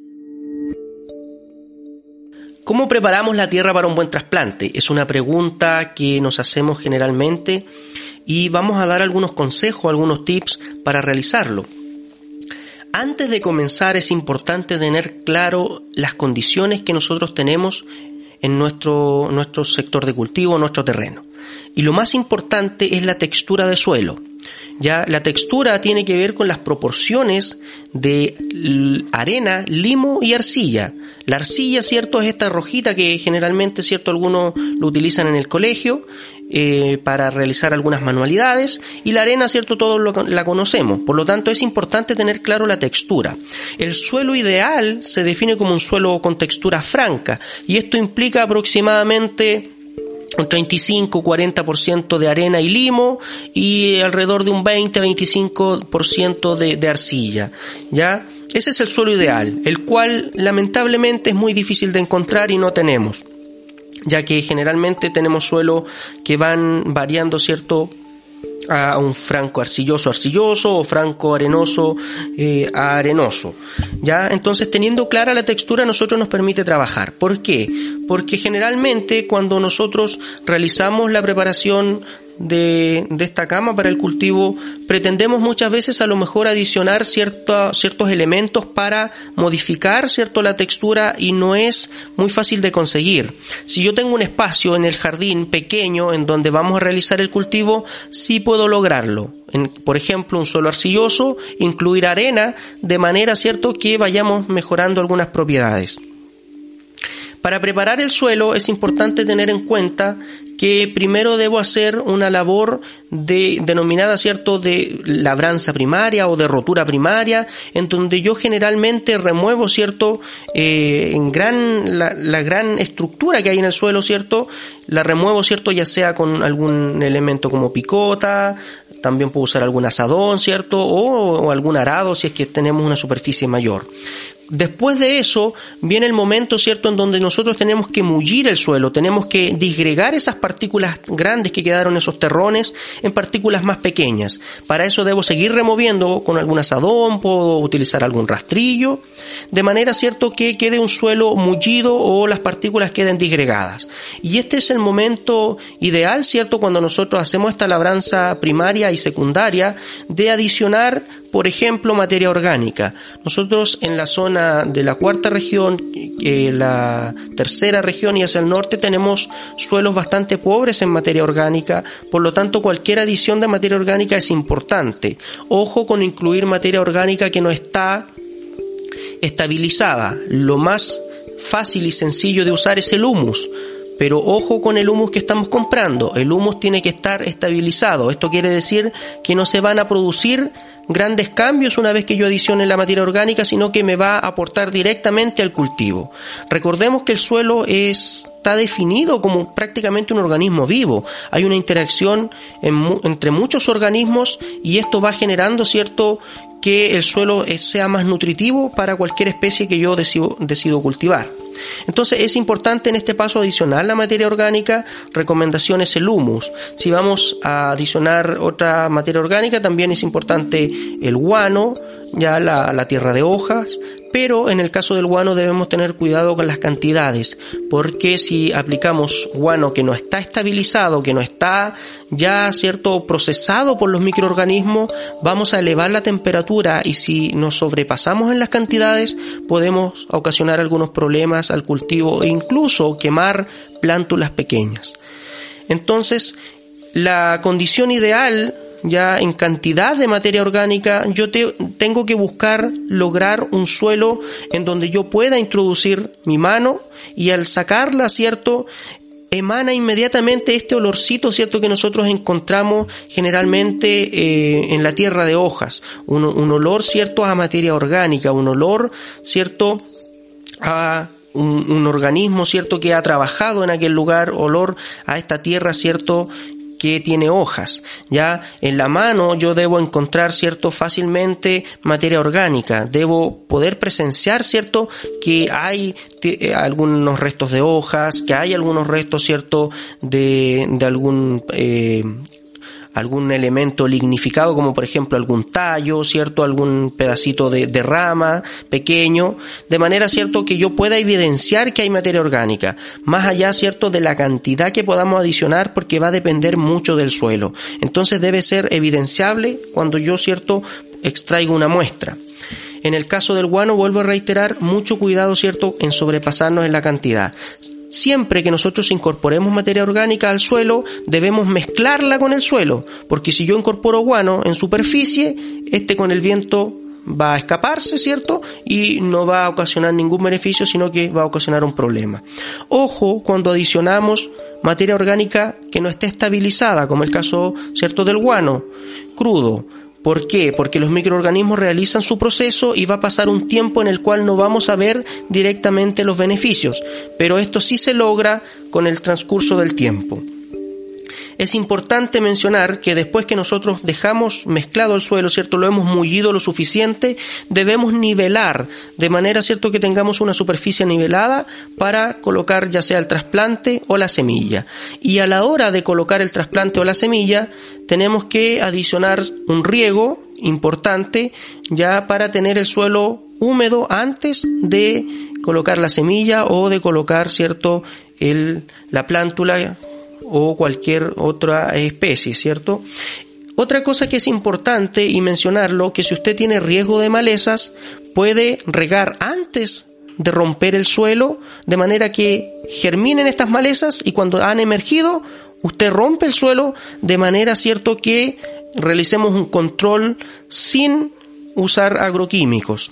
¿Cómo preparamos la tierra para un buen trasplante? Es una pregunta que nos hacemos generalmente y vamos a dar algunos consejos, algunos tips para realizarlo. Antes de comenzar es importante tener claro las condiciones que nosotros tenemos en nuestro, nuestro sector de cultivo, nuestro terreno. Y lo más importante es la textura de suelo. Ya la textura tiene que ver con las proporciones de arena, limo y arcilla. La arcilla, cierto, es esta rojita que generalmente, cierto, algunos lo utilizan en el colegio eh, para realizar algunas manualidades y la arena, cierto, todos la conocemos. Por lo tanto, es importante tener claro la textura. El suelo ideal se define como un suelo con textura franca y esto implica aproximadamente un 35-40% de arena y limo y alrededor de un 20-25% de, de arcilla. ¿Ya? Ese es el suelo ideal, el cual lamentablemente es muy difícil de encontrar y no tenemos, ya que generalmente tenemos suelo que van variando, ¿cierto? A un franco arcilloso arcilloso o franco arenoso eh, arenoso. ¿Ya? Entonces, teniendo clara la textura, nosotros nos permite trabajar. ¿Por qué? Porque generalmente cuando nosotros realizamos la preparación de, esta cama para el cultivo, pretendemos muchas veces a lo mejor adicionar ciertos elementos para modificar cierto la textura y no es muy fácil de conseguir. Si yo tengo un espacio en el jardín pequeño en donde vamos a realizar el cultivo, sí puedo lograrlo. En, por ejemplo, un suelo arcilloso, incluir arena de manera cierto que vayamos mejorando algunas propiedades. Para preparar el suelo es importante tener en cuenta que primero debo hacer una labor de, denominada, ¿cierto?, de labranza primaria o de rotura primaria, en donde yo generalmente remuevo, ¿cierto?, eh, en gran, la, la, gran estructura que hay en el suelo, ¿cierto?, la remuevo, ¿cierto?, ya sea con algún elemento como picota, también puedo usar algún asadón, ¿cierto?, o, o algún arado si es que tenemos una superficie mayor. Después de eso viene el momento, ¿cierto?, en donde nosotros tenemos que mullir el suelo, tenemos que disgregar esas partículas grandes que quedaron en esos terrones en partículas más pequeñas. Para eso debo seguir removiendo con algún asadón, puedo utilizar algún rastrillo, de manera, ¿cierto?, que quede un suelo mullido o las partículas queden disgregadas. Y este es el momento ideal, ¿cierto?, cuando nosotros hacemos esta labranza primaria y secundaria de adicionar por ejemplo, materia orgánica. Nosotros en la zona de la cuarta región, eh, la tercera región y hacia el norte tenemos suelos bastante pobres en materia orgánica, por lo tanto cualquier adición de materia orgánica es importante. Ojo con incluir materia orgánica que no está estabilizada. Lo más fácil y sencillo de usar es el humus. Pero ojo con el humus que estamos comprando. El humus tiene que estar estabilizado. Esto quiere decir que no se van a producir grandes cambios una vez que yo adicione la materia orgánica, sino que me va a aportar directamente al cultivo. Recordemos que el suelo está definido como prácticamente un organismo vivo. Hay una interacción entre muchos organismos y esto va generando cierto que el suelo eh, sea más nutritivo para cualquier especie que yo decido, decido cultivar. Entonces es importante en este paso adicionar la materia orgánica, recomendaciones el humus. Si vamos a adicionar otra materia orgánica, también es importante el guano, ya la, la tierra de hojas, pero en el caso del guano debemos tener cuidado con las cantidades, porque si aplicamos guano que no está estabilizado, que no está ya cierto procesado por los microorganismos, vamos a elevar la temperatura y si nos sobrepasamos en las cantidades podemos ocasionar algunos problemas al cultivo e incluso quemar plántulas pequeñas. Entonces, la condición ideal ya en cantidad de materia orgánica, yo tengo que buscar lograr un suelo en donde yo pueda introducir mi mano y al sacarla, ¿cierto? emana inmediatamente este olorcito, ¿cierto? Que nosotros encontramos generalmente eh, en la tierra de hojas. Un, un, olor, ¿cierto? A materia orgánica, un olor, ¿cierto? A un, un, organismo, ¿cierto? Que ha trabajado en aquel lugar, olor a esta tierra, ¿cierto? que tiene hojas. Ya en la mano yo debo encontrar, cierto, fácilmente materia orgánica. Debo poder presenciar, cierto, que hay algunos restos de hojas, que hay algunos restos, cierto, de, de algún eh, algún elemento lignificado, como por ejemplo algún tallo, ¿cierto? Algún pedacito de, de rama pequeño, de manera, ¿cierto?, que yo pueda evidenciar que hay materia orgánica, más allá, ¿cierto?, de la cantidad que podamos adicionar porque va a depender mucho del suelo. Entonces debe ser evidenciable cuando yo, ¿cierto?, extraigo una muestra. En el caso del guano, vuelvo a reiterar, mucho cuidado, ¿cierto?, en sobrepasarnos en la cantidad. Siempre que nosotros incorporemos materia orgánica al suelo, debemos mezclarla con el suelo, porque si yo incorporo guano en superficie, este con el viento va a escaparse, ¿cierto? Y no va a ocasionar ningún beneficio, sino que va a ocasionar un problema. Ojo cuando adicionamos materia orgánica que no esté estabilizada, como el caso, ¿cierto?, del guano crudo ¿Por qué? Porque los microorganismos realizan su proceso y va a pasar un tiempo en el cual no vamos a ver directamente los beneficios, pero esto sí se logra con el transcurso del tiempo es importante mencionar que después que nosotros dejamos mezclado el suelo, ¿cierto? Lo hemos mullido lo suficiente, debemos nivelar de manera, ¿cierto? Que tengamos una superficie nivelada para colocar ya sea el trasplante o la semilla. Y a la hora de colocar el trasplante o la semilla, tenemos que adicionar un riego importante ya para tener el suelo húmedo antes de colocar la semilla o de colocar, ¿cierto? El, la plántula o cualquier otra especie, ¿cierto? Otra cosa que es importante y mencionarlo, que si usted tiene riesgo de malezas, puede regar antes de romper el suelo, de manera que germinen estas malezas y cuando han emergido, usted rompe el suelo de manera cierto que realicemos un control sin usar agroquímicos.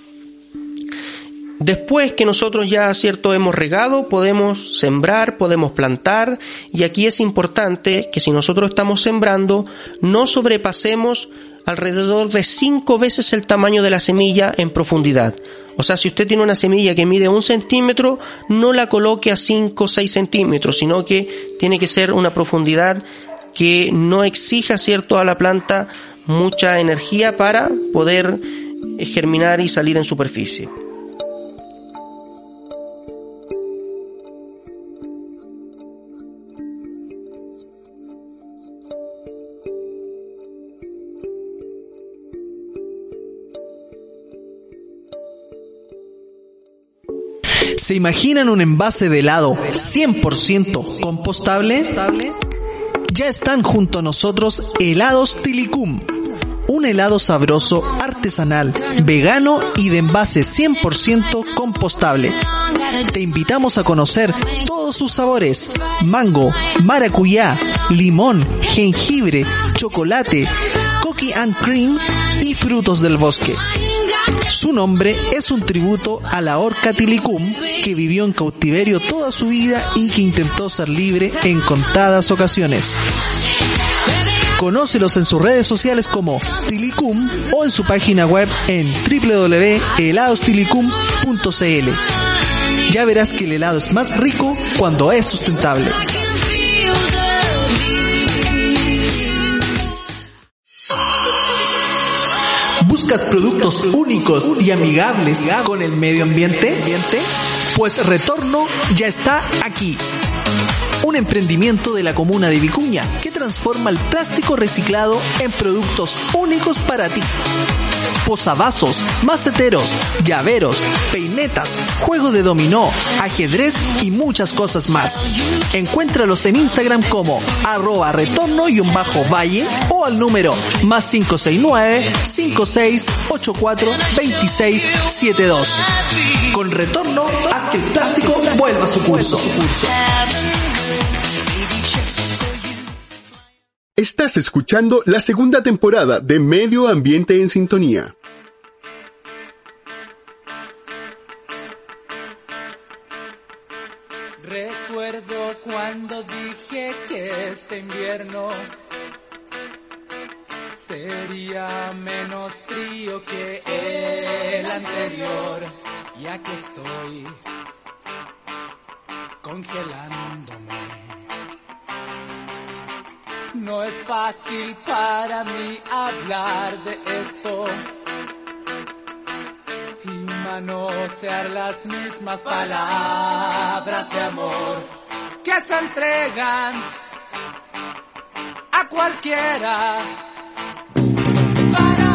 Después que nosotros ya, cierto, hemos regado, podemos sembrar, podemos plantar, y aquí es importante que si nosotros estamos sembrando, no sobrepasemos alrededor de cinco veces el tamaño de la semilla en profundidad. O sea, si usted tiene una semilla que mide un centímetro, no la coloque a cinco o seis centímetros, sino que tiene que ser una profundidad que no exija, cierto, a la planta mucha energía para poder germinar y salir en superficie. ¿Se imaginan un envase de helado 100% compostable? Ya están junto a nosotros helados Tilicum. Un helado sabroso, artesanal, vegano y de envase 100% compostable. Te invitamos a conocer todos sus sabores. Mango, maracuyá, limón, jengibre, chocolate, cookie and cream y frutos del bosque. Su nombre es un tributo a la orca Tilicum, que vivió en cautiverio toda su vida y que intentó ser libre en contadas ocasiones. Conócelos en sus redes sociales como Tilicum o en su página web en www.heladostilicum.cl. Ya verás que el helado es más rico cuando es sustentable. ¿Buscas productos únicos y amigables con el medio ambiente? Pues Retorno ya está aquí. Un emprendimiento de la comuna de Vicuña que transforma el plástico reciclado en productos únicos para ti. Posavasos, maceteros, llaveros, peinetas, juego de dominó, ajedrez y muchas cosas más. Encuéntralos en Instagram como arroba retorno y un bajo valle o al número más 569 5684 2672. Con retorno, haz que el plástico vuelva a su curso. Estás escuchando la segunda temporada de Medio Ambiente en Sintonía. Recuerdo cuando dije que este invierno sería menos frío que el anterior. Y aquí estoy congelándome. No es fácil para mí hablar de esto y manosear las mismas palabras de amor que se entregan a cualquiera. Para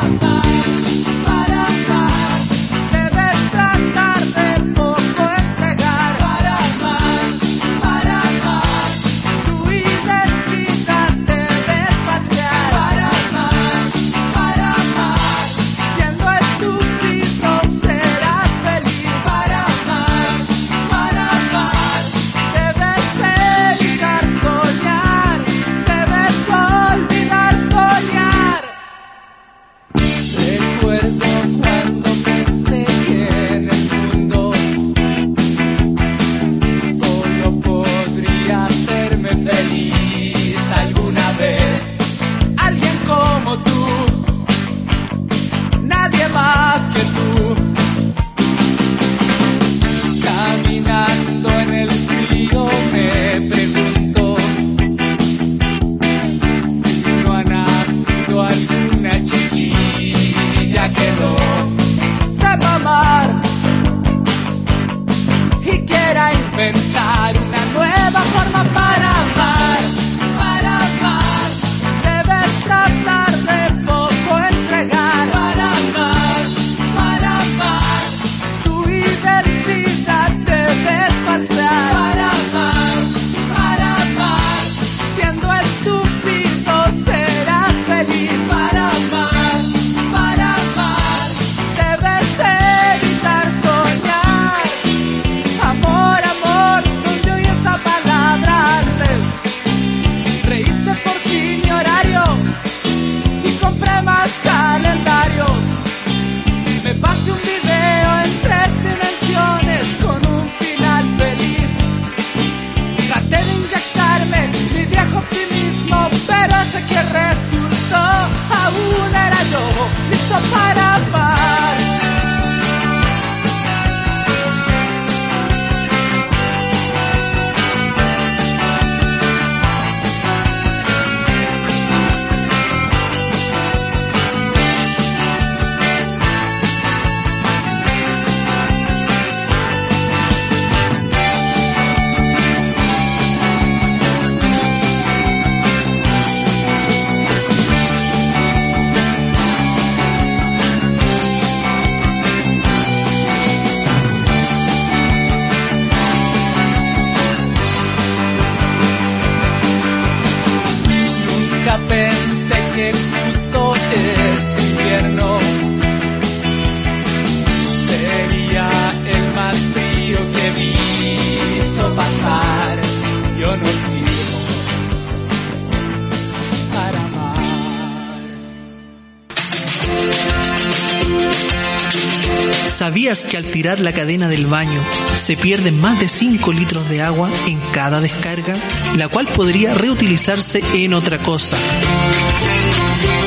al tirar la cadena del baño se pierden más de 5 litros de agua en cada descarga, la cual podría reutilizarse en otra cosa?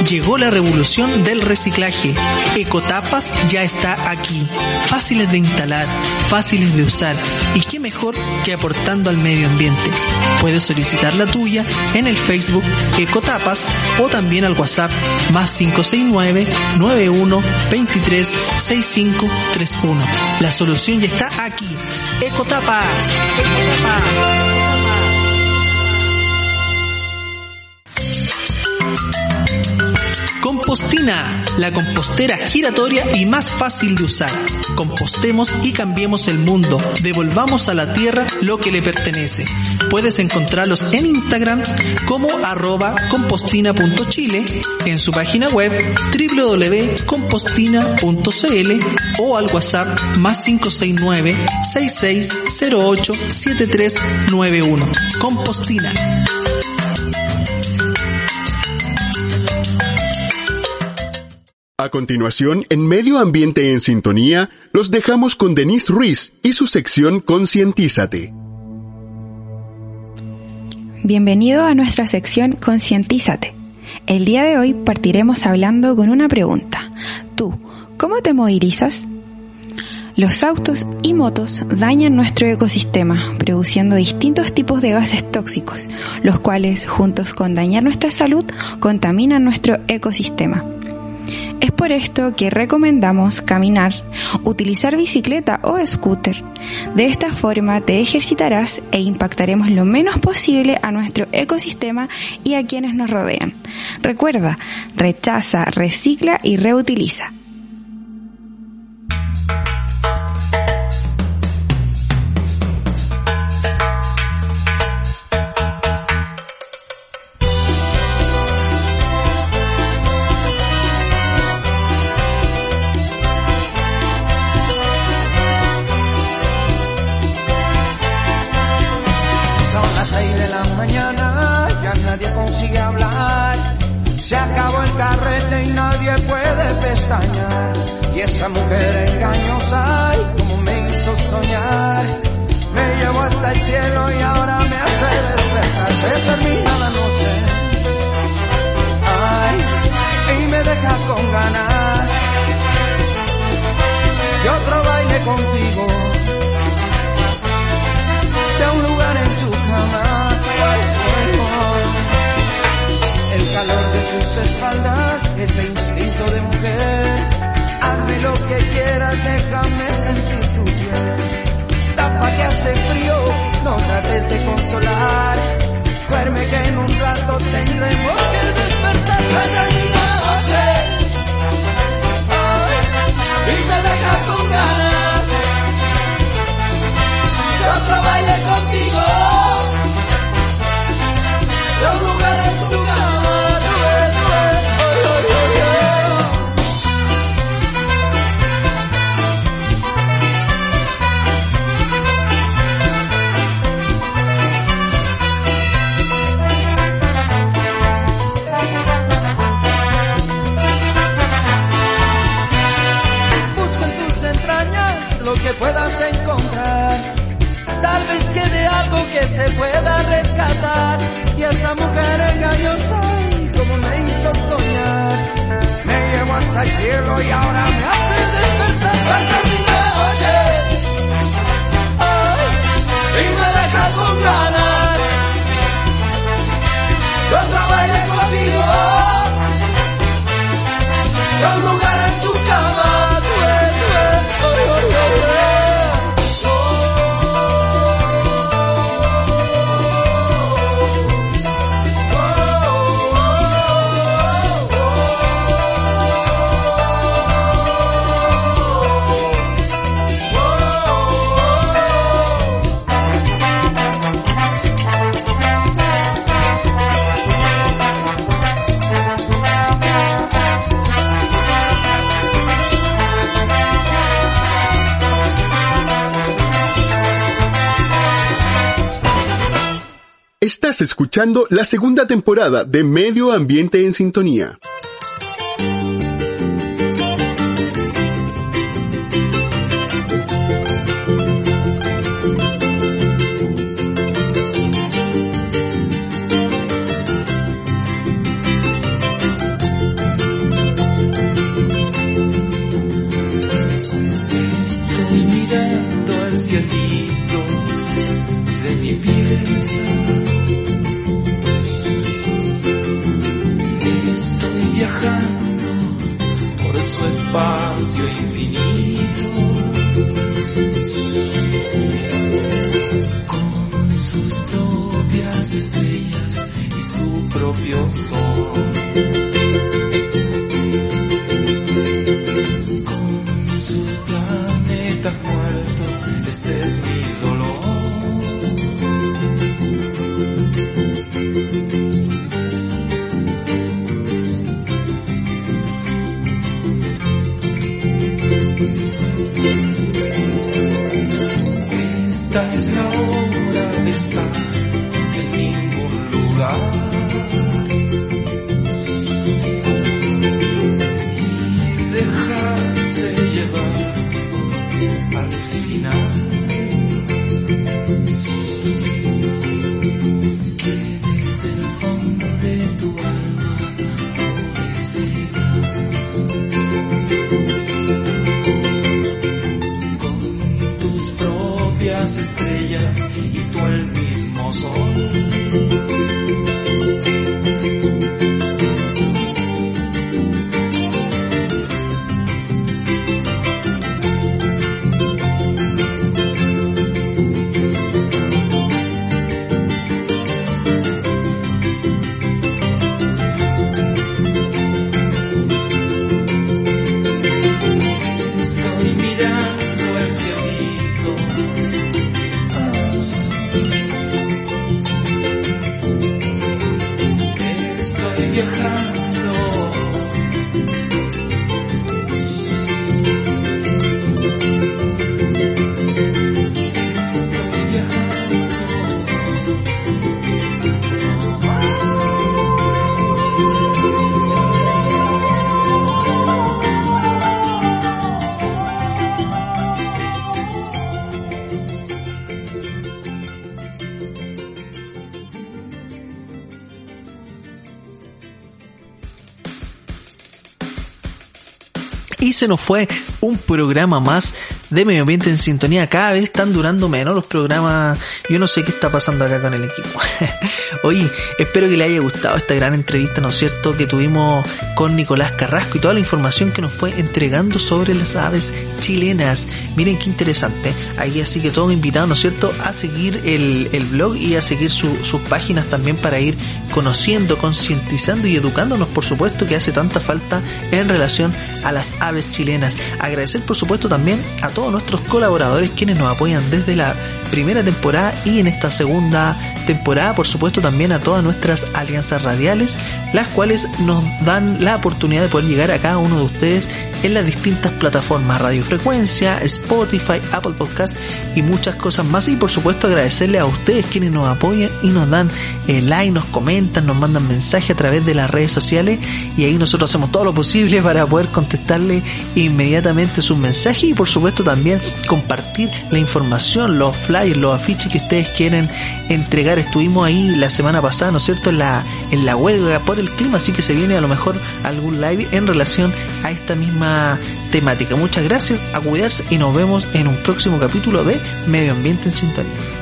Llegó la revolución del reciclaje. Ecotapas ya está aquí. Fáciles de instalar, fáciles de usar. Y qué mejor que aportando al medio ambiente. Puedes solicitar la tuya en el Facebook Ecotapas o también al WhatsApp más 569 91 23 6531. La solución ya está aquí. Ecotapas. Ecotapas. Compostina, la compostera giratoria y más fácil de usar. Compostemos y cambiemos el mundo. Devolvamos a la tierra lo que le pertenece. Puedes encontrarlos en Instagram como arroba compostina.chile, en su página web www.compostina.cl o al WhatsApp más 569 6608 7391. Compostina. A continuación, en Medio Ambiente en Sintonía, los dejamos con Denise Ruiz y su sección Concientízate. Bienvenido a nuestra sección Concientízate. El día de hoy partiremos hablando con una pregunta. Tú, ¿cómo te movilizas? Los autos y motos dañan nuestro ecosistema, produciendo distintos tipos de gases tóxicos, los cuales, juntos con dañar nuestra salud, contaminan nuestro ecosistema. Es por esto que recomendamos caminar, utilizar bicicleta o scooter. De esta forma te ejercitarás e impactaremos lo menos posible a nuestro ecosistema y a quienes nos rodean. Recuerda, rechaza, recicla y reutiliza. Sus ese instinto de mujer. Hazme lo que quieras, déjame sentir tu piel. Tapa que hace frío, no trates de consolar. Duerme que en un rato tendremos que esa mujer engañosa, ay, como me hizo soñar. Me llevó hasta el cielo y ahora me hace despertar. Estás escuchando la segunda temporada de Medio Ambiente en Sintonía. Y se nos fue un programa más de Medio Ambiente en Sintonía. Cada vez están durando menos los programas. Yo no sé qué está pasando acá con el equipo. Oye, espero que le haya gustado esta gran entrevista, ¿no es cierto?, que tuvimos con Nicolás Carrasco y toda la información que nos fue entregando sobre las aves chilenas. Miren qué interesante. Ahí así que todos invitados, ¿no es cierto?, a seguir el, el blog y a seguir sus páginas también para ir conociendo, concientizando y educándonos, por supuesto, que hace tanta falta en relación a las aves chilenas. Agradecer, por supuesto, también a todos nuestros colaboradores quienes nos apoyan desde la primera temporada y en esta segunda temporada, por supuesto también a todas nuestras alianzas radiales, las cuales nos dan la oportunidad de poder llegar a cada uno de ustedes en las distintas plataformas, radiofrecuencia, Spotify, Apple Podcast y muchas cosas más. Y por supuesto agradecerle a ustedes quienes nos apoyan y nos dan eh, like, nos comentan, nos mandan mensajes a través de las redes sociales y ahí nosotros hacemos todo lo posible para poder contestarle inmediatamente sus mensajes y por supuesto también compartir la información, los flyers, los afiches que ustedes quieren entregar. Estuvimos ahí la semana pasada, ¿no es cierto?, en la, en la huelga por el clima, así que se viene a lo mejor algún live en relación a esta misma temática. Muchas gracias, a cuidarse y nos vemos en un próximo capítulo de Medio Ambiente en Sintonía.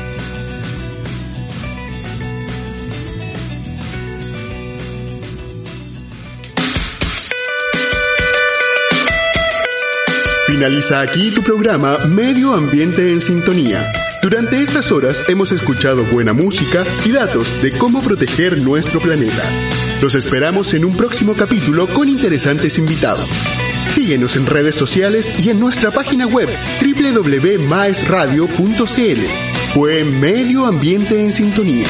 Finaliza aquí tu programa Medio Ambiente en Sintonía. Durante estas horas hemos escuchado buena música y datos de cómo proteger nuestro planeta. Los esperamos en un próximo capítulo con interesantes invitados. Síguenos en redes sociales y en nuestra página web www.maesradio.cl. Fue Medio Ambiente en Sintonía.